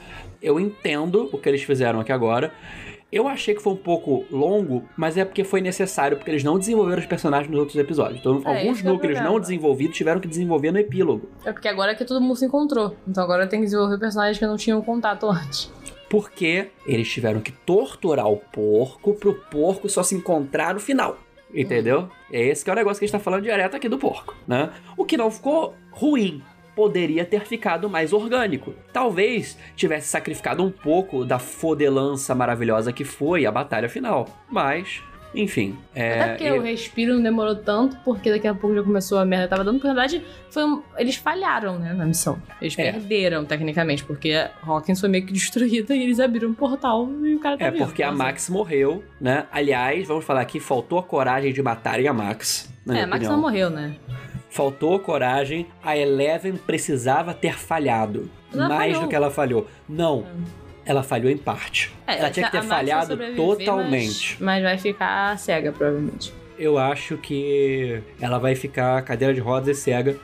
eu entendo o que eles fizeram aqui agora. Eu achei que foi um pouco longo, mas é porque foi necessário, porque eles não desenvolveram os personagens nos outros episódios. Então, É, alguns é núcleos não problema. desenvolvidos tiveram que desenvolver no epílogo. É porque agora é que todo mundo se encontrou. Então agora tem que desenvolver personagens que não tinham contato antes. Porque eles tiveram que torturar o porco pro porco só se encontrar no final. Entendeu? É esse que é o negócio que a gente tá falando direto aqui do porco, né? O que não ficou ruim. Poderia ter ficado mais orgânico. Talvez tivesse sacrificado um pouco da fodelança maravilhosa que foi a batalha final. Mas, enfim. É, Até porque o respiro não demorou tanto, porque daqui a pouco já começou a merda tava dando. Porque, na verdade, foi um- eles falharam, né, na missão. Eles É. perderam, tecnicamente, porque Hawkins foi meio que destruída e eles abriram um portal e o cara tá É vivo. porque a Max morreu, né? Aliás, vamos falar aqui, faltou a coragem de matarem a Max. É, a Max não morreu, né? Faltou coragem, a Eleven precisava ter falhado. Ela mais falhou. do que ela falhou. Não, ela falhou em parte. É, ela tinha que ter falhado totalmente. Mas, mas vai ficar cega, provavelmente. Eu acho que ela vai ficar cadeira de rodas e cega.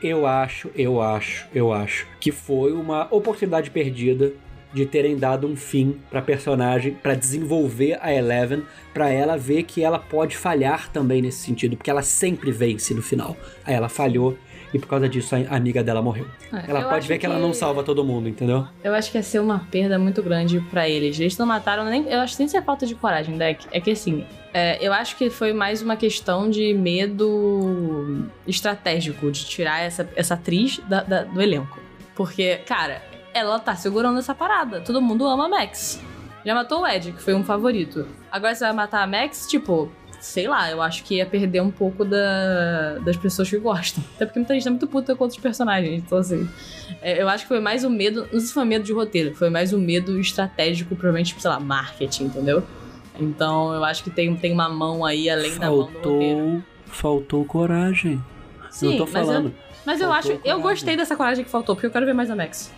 Eu acho, eu acho, eu acho que foi uma oportunidade perdida de terem dado um fim pra personagem, pra desenvolver a Eleven, pra ela ver que ela pode falhar também nesse sentido, porque ela sempre vence no final. Aí ela falhou e por causa disso a amiga dela morreu. É, Ela pode ver que, ela não salva todo mundo, entendeu? Eu acho que ia ser uma perda muito grande pra eles. Eles não mataram nem. Eu acho que nem se é falta de coragem, Deck. É que assim. é, eu acho que foi mais uma questão de medo estratégico de tirar essa, essa atriz da- da- do elenco. Porque, cara, ela tá segurando essa parada. Todo mundo ama a Max. Já matou o Ed, que foi um favorito. Agora você vai matar a Max, tipo, sei lá, eu acho que ia perder um pouco da, das pessoas que gostam. Até porque muita gente tá muito puta com outros personagens. Então, assim. é, eu acho que foi mais o medo. Não sei se foi medo de roteiro, foi mais o medo estratégico, provavelmente, tipo, sei lá, marketing, entendeu? Então eu acho que tem, tem uma mão aí além da mão do roteiro. Faltou, faltou coragem. Sim, não tô mas eu- falando. Mas eu Faltou acho. Eu coragem. gostei dessa coragem que faltou, porque eu quero ver mais a Max.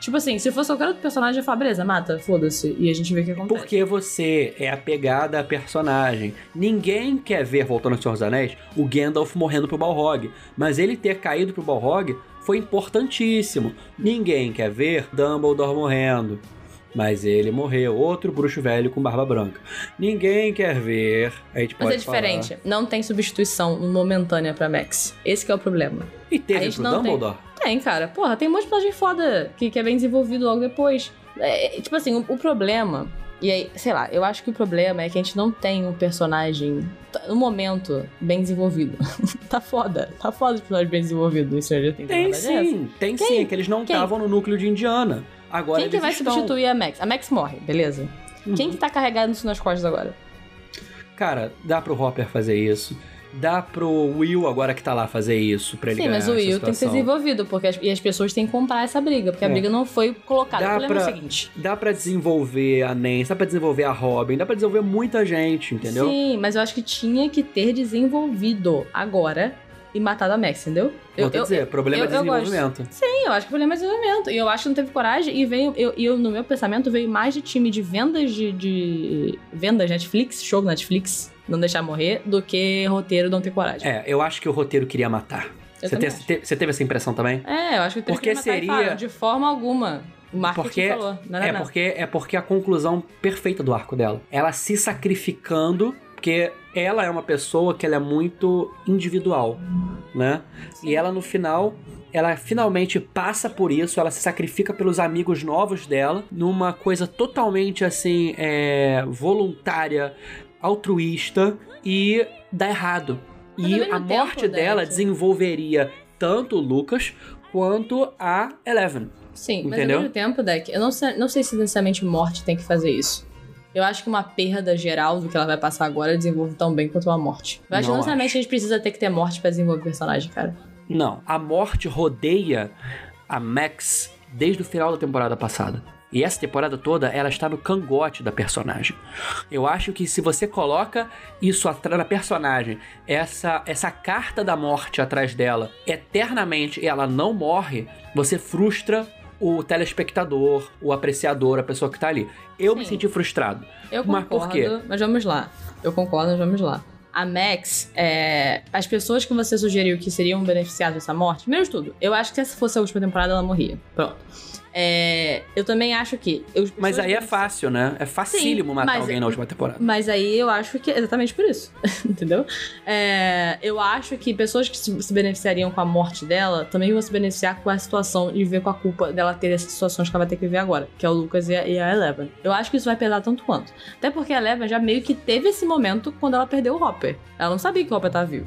Tipo assim, se fosse qualquer outro personagem, eu falo, beleza, mata, foda-se. E a gente vê o que acontece. Porque você é apegada à personagem. Ninguém quer ver, voltando ao Senhor dos Anéis, o Gandalf morrendo pro Balrog. Mas ele ter caído pro Balrog foi importantíssimo. Ninguém quer ver Dumbledore morrendo. Mas ele morreu. Outro bruxo velho com barba branca. Ninguém quer ver. A gente Mas pode é diferente. Não tem substituição momentânea pra Max. Esse é o problema. Falar. E A teve pro não tem. Tem, cara. Porra, tem um monte de personagem foda que, que é bem desenvolvido logo depois. É, tipo assim, o, o problema. E aí, sei lá, eu acho que o problema é que a gente não tem um personagem, no momento, bem desenvolvido. tá foda. Tá foda de personagem bem desenvolvido em Stranger Things. Tem é sim, tem Quem? sim. É que eles não estavam no núcleo de Indiana. Agora Quem que vai estão. substituir a Max? A Max morre, beleza. Uhum. Quem que tá carregando isso nas costas agora? Cara, dá pro Hopper fazer isso. Dá pro Will, agora que tá lá, fazer isso pra ele Sim, mas o Will tem que ser desenvolvido, porque as, e as pessoas têm que comprar essa briga, porque a É. briga não foi colocada. Dá o problema é pra- o seguinte. Dá pra desenvolver a Nancy, dá pra desenvolver a Robin, dá pra desenvolver muita gente, entendeu? Sim, mas eu acho que tinha que ter desenvolvido agora e matado a Max, entendeu? Eu, eu- dizer, problema eu- é eu gosto. desenvolvimento. Sim, eu acho que o problema é desenvolvimento. E eu acho que não teve coragem. E veio, eu, eu, no meu pensamento, veio mais de time de vendas de, de vendas Netflix, show Netflix, não deixar morrer, do que roteiro não ter coragem. É, eu acho que o roteiro queria matar. Você, te- te- você teve essa impressão também? É, eu acho que teve Porque que matar seria- de forma alguma. O marketing Porque, falou. Não, não, é, não. porque é porque a conclusão perfeita do arco dela. Ela se sacrificando, porque ela é uma pessoa que ela é muito individual, né? E ela no final, ela finalmente passa por isso, ela se sacrifica pelos amigos novos dela, numa coisa totalmente assim, é, voluntária, altruísta e dá errado. Mas E a tempo, morte dela Deck- desenvolveria tanto o Lucas quanto a Eleven. Sim, mas Entendeu? ao mesmo tempo, Deck, eu não sei, não sei se necessariamente morte tem que fazer isso. Eu acho que uma perda geral do que ela vai passar agora desenvolve tão bem quanto uma morte. Eu acho que Não não necessariamente acho. a gente precisa ter que ter morte pra desenvolver o personagem, cara. Não, a morte rodeia a Max desde o final da temporada passada. E essa temporada toda, ela está no cangote da personagem. Eu acho que se você coloca isso atrás da personagem, essa, essa carta da morte atrás dela, eternamente, e ela não morre, você frustra o telespectador, o apreciador, a pessoa que tá ali. Eu me Sim. senti frustrado. Eu Mas concordo, por quê? mas vamos lá. Eu concordo, mas vamos lá. A Max, é, as pessoas que você sugeriu que seriam beneficiadas dessa morte, primeiro de tudo, eu acho que se essa fosse a última temporada, ela morria. Pronto. É, eu também acho que. eu- Mas aí é fácil, né? É facílimo Sim, matar mas- alguém na última temporada. Mas aí eu acho que. Exatamente por isso. Entendeu? É, eu acho que pessoas que se se beneficiariam com a morte dela também vão se beneficiar com a situação de viver com a culpa dela ter essas situações que ela vai ter que viver agora, que é o Lucas e a, e a Eleven. Eu acho que isso vai pesar tanto quanto. Até porque a Eleven já meio que teve esse momento quando ela perdeu o Hopper. Ela não sabia que o Hopper tava vivo.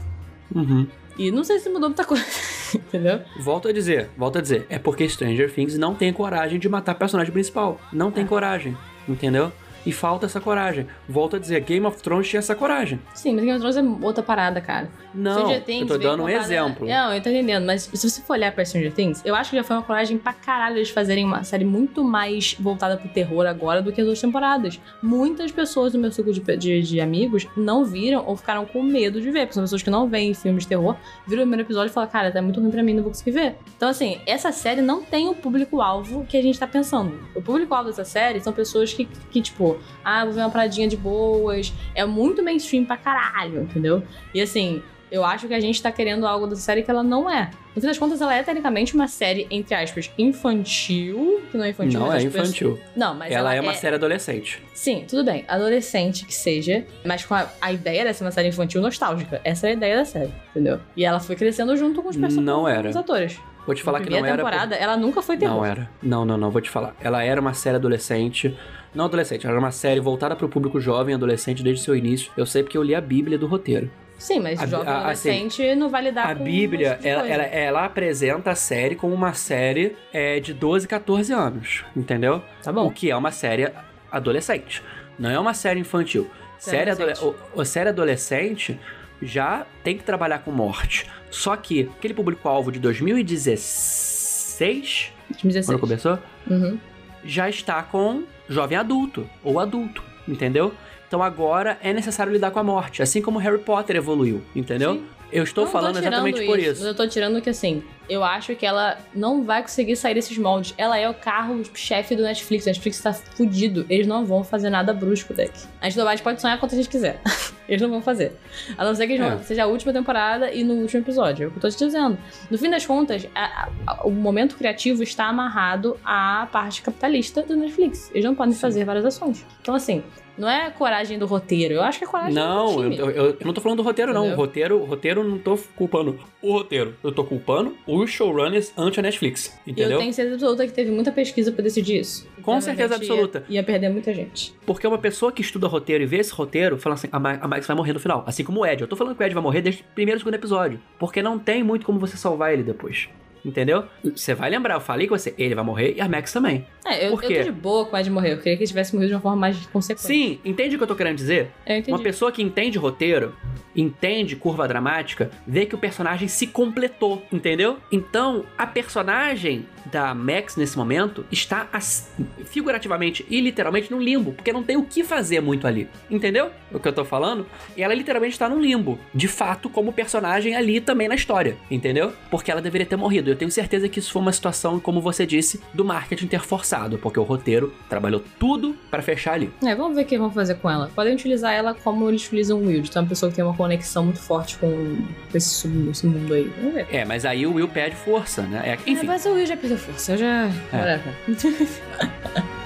Uhum. E não sei se mudou muita coisa. Entendeu? Volto a dizer, volto a dizer. É porque Stranger Things não tem coragem de matar personagem principal. Não tem coragem, entendeu? E falta essa coragem. Volto a dizer, Game of Thrones tinha essa coragem. Sim, mas Game of Thrones é outra parada, cara. Não, Stranger Things eu tô dando um parada- exemplo. Não, eu tô entendendo, mas se você for olhar pra Stranger Things, eu acho que já foi uma coragem pra caralho eles fazerem uma série muito mais voltada pro terror agora do que as outras temporadas. Muitas pessoas do meu ciclo de, de, de amigos não viram ou ficaram com medo de ver, porque são pessoas que não veem filmes de terror, viram o primeiro episódio e falam, cara, tá muito ruim pra mim, não vou conseguir ver. Então, assim, essa série não tem o público-alvo que a gente tá pensando. O público-alvo dessa série são pessoas que, que, tipo, ah, vou ver uma paradinha de boas. É muito mainstream pra caralho, entendeu? E assim, eu acho que a gente tá querendo algo dessa série que ela não é. No fim das contas, ela é tecnicamente uma série, entre aspas, infantil. Que não é infantil, não é pessoas- infantil. Não, mas ela, é uma série adolescente. Sim, tudo bem. Adolescente que seja, mas com a, a ideia dessa uma série infantil nostálgica. Essa é a ideia da série, entendeu? E ela foi crescendo junto com os personagens. Não com era. os atores. Vou te falar que não primeira era. por- temporada, ela nunca foi terror. Não era. Não, não, não, vou te falar. Ela era uma série adolescente. Não adolescente, era uma série voltada pro público jovem, adolescente desde seu início. Eu sei porque eu li a Bíblia do roteiro. Sim, mas A- jovem a- assim, adolescente não vai lidar A com Bíblia, esse tipo ela, ela, ela apresenta a série como uma série é, de 12, 14 anos, entendeu? Tá bom. O que é uma série adolescente. Não é uma série infantil. Série adole adolescente. o, o série adolescente já tem que trabalhar com morte. Só que aquele público-alvo de 2016, 2016. quando começou, Uhum. já está com jovem adulto ou adulto, entendeu? Então agora é necessário lidar com a morte, assim como Harry Potter evoluiu, entendeu? Sim. Eu estou não falando exatamente por isso. Eu tô tirando que, assim, eu acho que ela não vai conseguir sair desses moldes. Ela é o carro-chefe do Netflix. O Netflix tá fudido. Eles não vão fazer nada brusco, deck. A gente, a gente pode sonhar quanto a gente quiser. eles não vão fazer. A não ser que eles vão- É. seja a última temporada e no último episódio. É o que eu tô te dizendo. No fim das contas, a- a- o momento criativo está amarrado à parte capitalista do Netflix. Eles não podem fazer várias ações. Então, assim, não é a coragem do roteiro. Eu acho que é a coragem Não, do eu, time. eu- eu não tô falando do roteiro, não. O Entendeu? roteiro, o roteiro não tô culpando o roteiro. Eu tô culpando os showrunners ante a Netflix. Entendeu? Eu tenho certeza absoluta que teve muita pesquisa pra decidir isso. Com Então, certeza absoluta. Ia, ia perder muita gente. Porque uma pessoa que estuda roteiro e vê esse roteiro, fala assim, a, Ma a Max vai morrer no final. Assim como o Ed. Eu tô falando que o Ed vai morrer desde o primeiro e segundo episódio. Porque não tem muito como você salvar ele depois. Entendeu? Você vai lembrar, eu falei com você, ele vai morrer e a Max também. É, eu, Por eu quê? tô de boa com o Ed morrer. Eu queria que ele tivesse morrido de uma forma mais consequente. Sim, entende o que eu tô querendo dizer? Eu entendi. Uma pessoa que entende roteiro, entende curva dramática, vê que o personagem se completou, entendeu? Então, a personagem da Max nesse momento está figurativamente e literalmente no limbo, porque não tem o que fazer muito ali, entendeu? O que eu tô falando? E ela literalmente está no limbo, de fato, como personagem ali também na história, entendeu? Porque ela deveria ter morrido. Eu tenho certeza que isso foi uma situação, como você disse, do marketing ter forçado, porque o roteiro trabalhou tudo pra fechar ali. É, vamos ver o que vão fazer com ela. Podem utilizar ela como eles utilizam o Will. Então, é uma pessoa que tem uma conexão muito forte com esse, mundo aí. Vamos ver. É, mas aí o Will perde força, né? É, enfim. É, mas o Will já perdeu força. Eu já. É.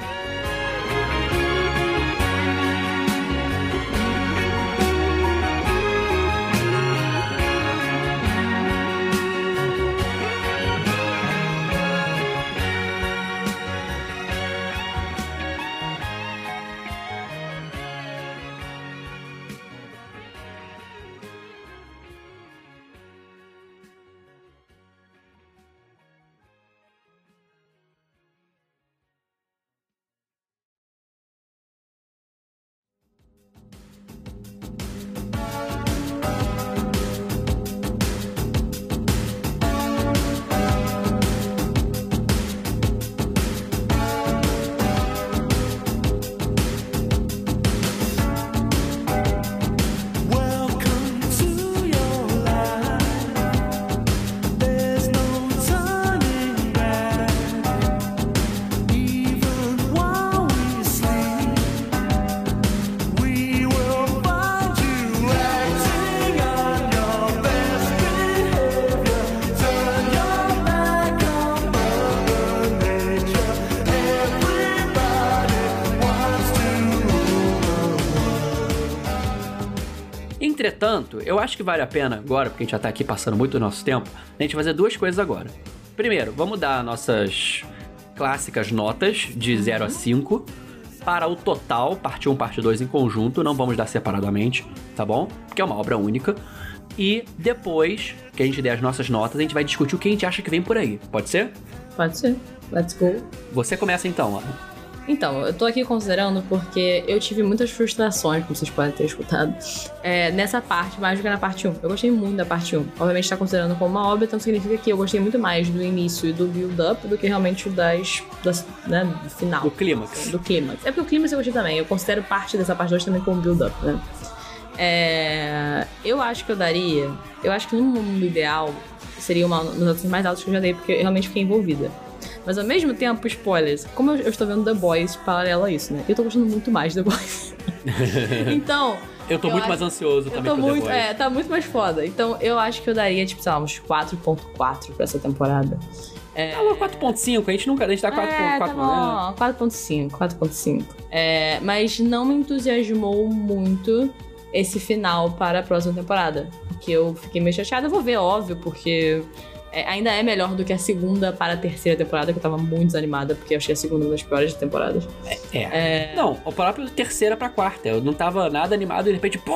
Entretanto, eu acho que vale a pena agora, porque a gente já tá aqui passando muito do nosso tempo, a gente fazer duas coisas agora. Primeiro, vamos dar nossas clássicas notas de 0 a 5 para o total, parte 1, parte 2 em conjunto, não vamos dar separadamente, tá bom? Porque é uma obra única. E depois que a gente der as nossas notas, a gente vai discutir o que a gente acha que vem por aí. Pode ser? Pode ser. Let's go. Você começa então, Ana. Então, eu tô aqui considerando porque eu tive muitas frustrações, como vocês podem ter escutado, é, nessa parte, mais do que na parte 1. Eu gostei muito da parte 1. Obviamente, tá considerando como uma obra, então significa que eu gostei muito mais do início e do build-up do que realmente das, das né, do final. Do clímax. Do clímax. É porque o clímax eu gostei também. Eu considero parte dessa parte 2 também como build-up, né? É, eu acho que eu daria. Eu acho que no mundo ideal seria uma das notas mais altas que eu já dei, porque eu realmente fiquei envolvida. Mas ao mesmo tempo, spoilers, como eu, eu estou vendo The Boys paralelo a isso, né? Eu tô gostando muito mais de The Boys. então. Eu tô Eu muito acho- mais ansioso Eu também tô pro The muito. Boys. É, tá muito mais foda. Então eu acho que eu daria, tipo, sei lá, uns 4.4 pra essa temporada. Tá lá 4.5, a gente nunca, a gente tá 4.4. É, tá né? bom. 4.5, 4.5. É, mas não me entusiasmou muito esse final para a próxima temporada. Porque eu fiquei meio chateada. Eu vou ver, óbvio, porque é, ainda é melhor do que a segunda para a terceira temporada, que eu tava muito desanimada, porque eu achei a segunda uma das piores temporadas. É. Não, o próprio terceira pra quarta. Eu não tava nada animado e de repente, pô!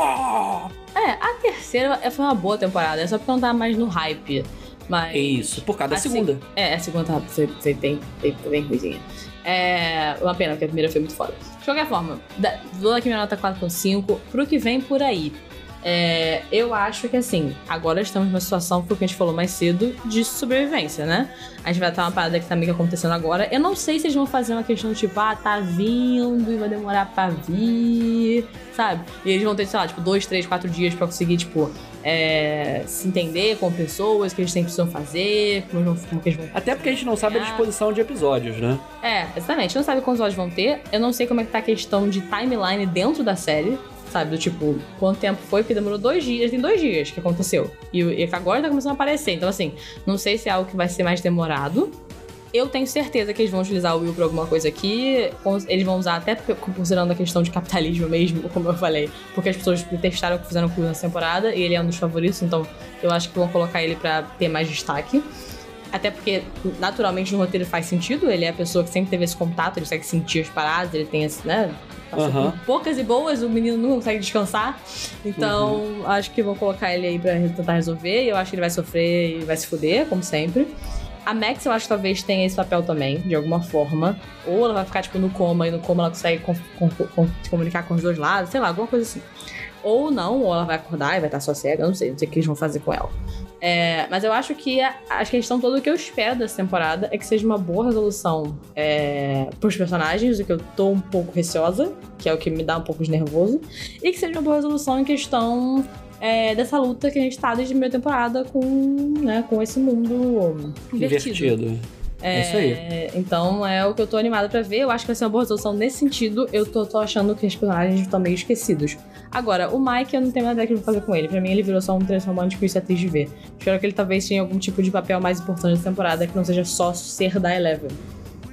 É, a terceira foi uma boa temporada, é só porque eu não tava mais no hype. Mas. É isso, por causa da A se- segunda. É, a segunda tava- foi, foi bem, bem, bem ruimzinha. É uma pena, porque a primeira foi muito foda. De qualquer forma, da- dou aqui minha nota 4.5 pro que vem por aí. É, eu acho que assim, agora estamos numa situação, foi o que a gente falou mais cedo, de sobrevivência, né? A gente vai estar uma parada que tá meio que acontecendo agora. Eu não sei se eles vão fazer uma questão tipo, ah, tá vindo e vai demorar pra vir, sabe? E eles vão ter, sei lá, tipo, dois, três, quatro dias pra conseguir, tipo, é, se entender com pessoas, o que eles sempre precisam fazer, como, vão, como que eles vão Até porque a gente não sabe a disposição de episódios, né? é, exatamente. A gente não sabe quantos episódios vão ter. Eu não sei como é que tá a questão de timeline dentro da série. Sabe, do tipo, quanto tempo foi, porque demorou dois dias, tem dois dias que aconteceu. E, e agora tá começando a aparecer. Então, assim, não sei se é algo que vai ser mais demorado. Eu tenho certeza que eles vão utilizar o Will pra alguma coisa aqui. Eles vão usar até considerando a questão de capitalismo mesmo, como eu falei. Porque as pessoas testaram o que fizeram com o Will nessa temporada e ele é um dos favoritos, então eu acho que vão colocar ele pra ter mais destaque. Até porque, naturalmente, no roteiro faz sentido. Ele é a pessoa que sempre teve esse contato, ele consegue sentir as paradas, ele tem esse, né? Passou por poucas e boas, o menino não consegue descansar. Então, acho que vão colocar ele aí pra tentar resolver. E eu acho que ele vai sofrer e vai se fuder, como sempre. A Max, eu acho que talvez tenha esse papel também, de alguma forma. Ou ela vai ficar, tipo, no coma, e no coma ela consegue se comunicar com os dois lados, sei lá, alguma coisa assim. Ou não, ou ela vai acordar e vai estar só cega, eu não sei, não sei o que eles vão fazer com ela. É, mas eu acho que a, a questão toda que eu espero dessa temporada é que seja uma boa resolução é, pros personagens, do que eu tô um pouco receosa, que é o que me dá um pouco de nervoso, e que seja uma boa resolução em questão é, dessa luta que a gente tá desde a primeira temporada com, né, com esse mundo invertido. Invertido. É isso aí. Então é o que eu tô animada pra ver. Eu acho que vai ser uma boa resolução nesse sentido. Eu tô, tô achando que os personagens estão meio esquecidos. Agora, o Mike, eu não tenho nada ideia que eu vou fazer com ele. Pra mim, ele virou só um interesse romântico e isso é triste de ver. Espero que ele talvez tenha algum tipo de papel mais importante nessa temporada, que não seja só ser da Eleven.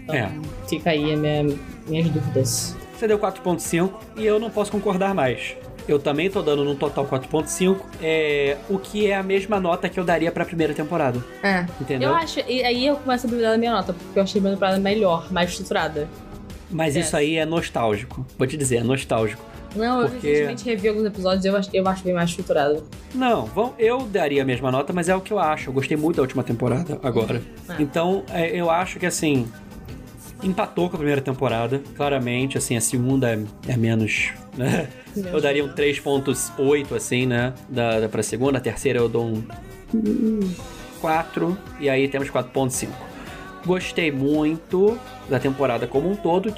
Então, É. fica aí a minha, minhas dúvidas. Você deu 4.5 e eu não posso concordar mais. Eu também tô dando num total 4.5, é, o que é a mesma nota que eu daria pra primeira temporada. É. Entendeu? Eu acho, e aí eu começo a duvidar da minha nota, porque eu achei a primeira temporada melhor, mais estruturada. Mas É. isso aí é nostálgico. Vou te dizer, é nostálgico. Não, eu Porque- recentemente revi alguns episódios e eu acho, eu acho bem mais estruturada. Não, vão, eu daria a mesma nota, mas é o que eu acho. Eu gostei muito da última temporada agora. É. Então, é, eu acho que assim. Empatou com a primeira temporada, claramente. Assim, a segunda é, é menos. Né? Eu daria um 3,8, assim, né? Da, da pra segunda. A terceira eu dou um 4. E aí temos 4,5. Gostei muito da temporada como um todo.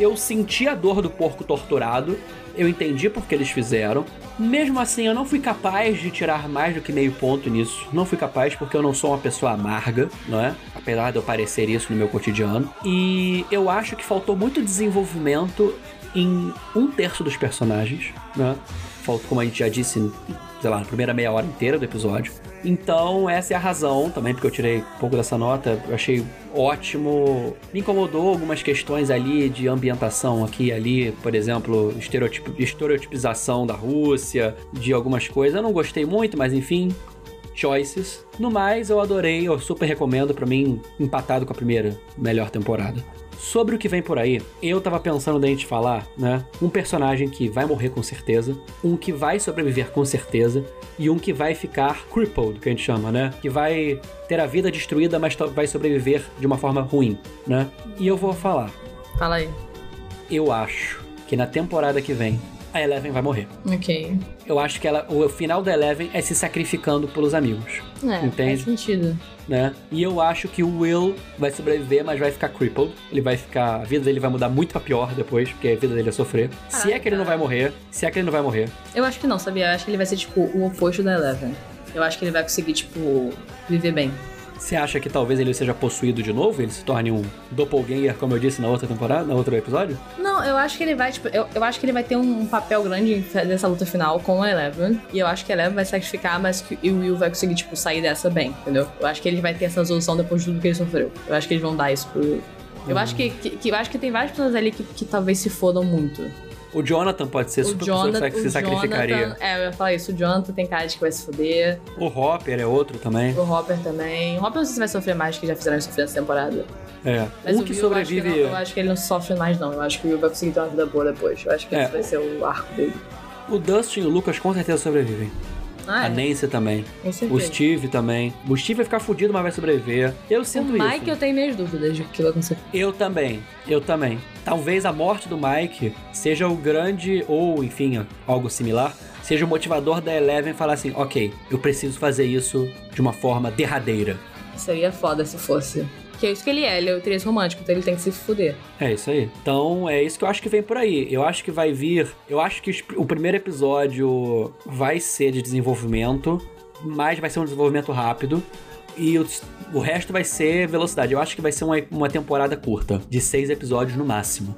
Eu senti a dor do porco torturado. Eu entendi por que eles fizeram. Mesmo assim, eu não fui capaz de tirar mais do que meio ponto nisso. Não fui capaz porque eu não sou uma pessoa amarga, não é? Apesar de eu parecer isso no meu cotidiano. E eu acho que faltou muito desenvolvimento em um terço dos personagens, né? Faltou, como a gente já disse, sei lá, na primeira meia hora inteira do episódio. Então, essa é a razão também, porque eu tirei um pouco dessa nota. Eu achei ótimo. Me incomodou algumas questões ali de ambientação aqui e ali, por exemplo, estereotip- estereotipização da Rússia, de algumas coisas. Eu não gostei muito, mas enfim, choices. No mais, eu adorei, eu super recomendo, pra mim, empatado com a primeira melhor temporada. Sobre o que vem por aí, eu tava pensando da gente falar, né? Um personagem que vai morrer com certeza, um que vai sobreviver com certeza e um que vai ficar crippled, que a gente chama, né? Que vai ter a vida destruída, mas vai sobreviver de uma forma ruim, né? E eu vou falar, Fala aí. eu acho que na temporada que vem a Eleven vai morrer. Ok. Eu acho que ela, o final da Eleven é se sacrificando pelos amigos, É, Entende? faz sentido. né? E eu acho que o Will vai sobreviver, mas vai ficar crippled. Ele vai ficar, a vida dele vai mudar muito pra pior depois, porque a vida dele é sofrer. Se é que ele não vai morrer, se é que ele não vai morrer. Eu acho que não, sabia? Eu acho que ele vai ser, tipo, o oposto da Eleven. Eu acho que ele vai conseguir, tipo, viver bem. Você acha que talvez ele seja possuído de novo? Ele se torne um doppelganger, como eu disse na outra temporada, no outro episódio? Não, eu acho que ele vai, tipo, eu, eu acho que ele vai ter um papel grande nessa luta final com a Eleven. E eu acho que a Eleven vai sacrificar, mas que o Will vai conseguir, tipo, sair dessa bem, entendeu? Eu acho que ele vai ter essa resolução depois de tudo que ele sofreu. Eu acho que eles vão dar isso pro Will. Eu acho que, que, que- eu acho que tem várias pessoas ali que, que talvez se fodam muito. O Jonathan pode ser O super pessoa Jonathan, que se o sacrificaria. Jonathan, é, eu ia falar isso. O Jonathan tem cara de que vai se foder. O Hopper é outro também. O Hopper também. O Hopper não sei se vai sofrer mais, que já fizeram sofrer nessa temporada. É. Mas um o que Will, eu acho que sobrevive. não- Eu acho que ele não sofre mais, não. Eu acho que o Will vai conseguir ter uma vida boa depois. Eu acho que É. esse vai ser o arco dele. O Dustin e o Lucas com certeza sobrevivem. Ah, A é. Nancy também. Com certeza. O Steve também. O Steve vai ficar fudido, mas vai sobreviver. Eu O sinto Mike, isso. eu tenho minhas dúvidas de que vai acontecer. Eu também, eu também. Talvez a morte do Mike seja o grande, ou enfim, algo similar, seja o motivador da Eleven falar assim: ok, eu preciso fazer isso de uma forma derradeira. Seria foda se fosse. Que é isso que ele é, ele é o interesse romântico, então ele tem que se fuder. É isso aí. Então é isso que eu acho que vem por aí. Eu acho que vai vir. Eu acho que o primeiro episódio vai ser de desenvolvimento, mas vai ser um desenvolvimento rápido. E os- o resto vai ser velocidade. Eu acho que vai ser uma, uma temporada curta, de seis episódios no máximo.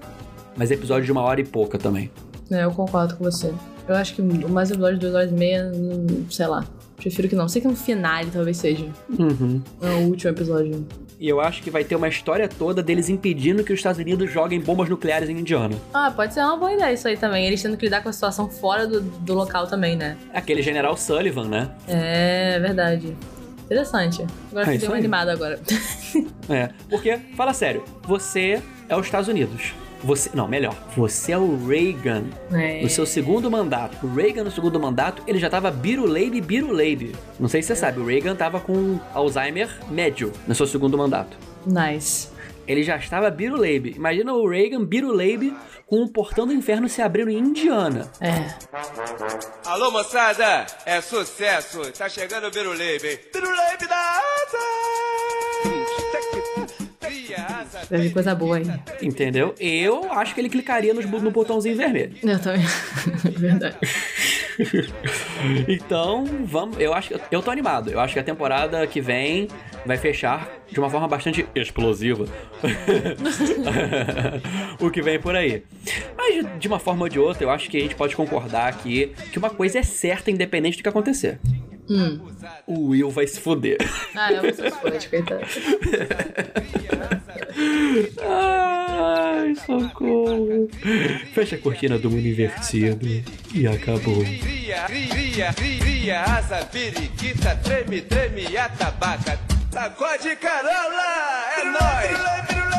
Mas episódio de uma hora e pouca também. É, eu concordo com você. Eu acho que o mais episódio de duas horas e meia, hum, sei lá. Prefiro que não. Sei que um finale talvez seja. Uhum. É o último episódio. E eu acho que vai ter uma história toda deles impedindo que os Estados Unidos joguem bombas nucleares em Indiana. Ah, pode ser uma boa ideia isso aí também. Eles tendo que lidar com a situação fora do, do local também, né? Aquele general Sullivan, né? É verdade. Interessante. Agora É fiquei aí. animada agora. É. Porque, fala sério, você é os Estados Unidos. Você. Não, melhor. Você é o Reagan. É. No seu segundo mandato. O Reagan, no segundo mandato, ele já tava biruleibe, biruleibe. Não sei se você sabe, o Reagan tava com Alzheimer médio no seu segundo mandato. Nice. Ele já estava biruleibe. Imagina o Reagan biruleibe com o portão do inferno se abrindo em Indiana. É. Alô, moçada! É sucesso! Tá chegando o Biruleibe, hein? Biruleibe da asa! Vai vir coisa boa aí. Entendeu? Eu acho que ele clicaria nos bu- no botãozinho vermelho. Eu também. verdade. Então, vamos. Eu acho que. Eu tô animado. Eu acho que a temporada que vem vai fechar de uma forma bastante explosiva. o que vem por aí. Mas de uma forma ou de outra, eu acho que a gente pode concordar aqui que uma coisa é certa, independente do que acontecer. Hum. O Will vai se foder. Ah, eu forte, coitado. Ai, socorro. Fecha a cortina do mundo invertido. E acabou. cria, cria, cria asa, periquita, treme, treme, atabaca. Sacode carola! É nóis!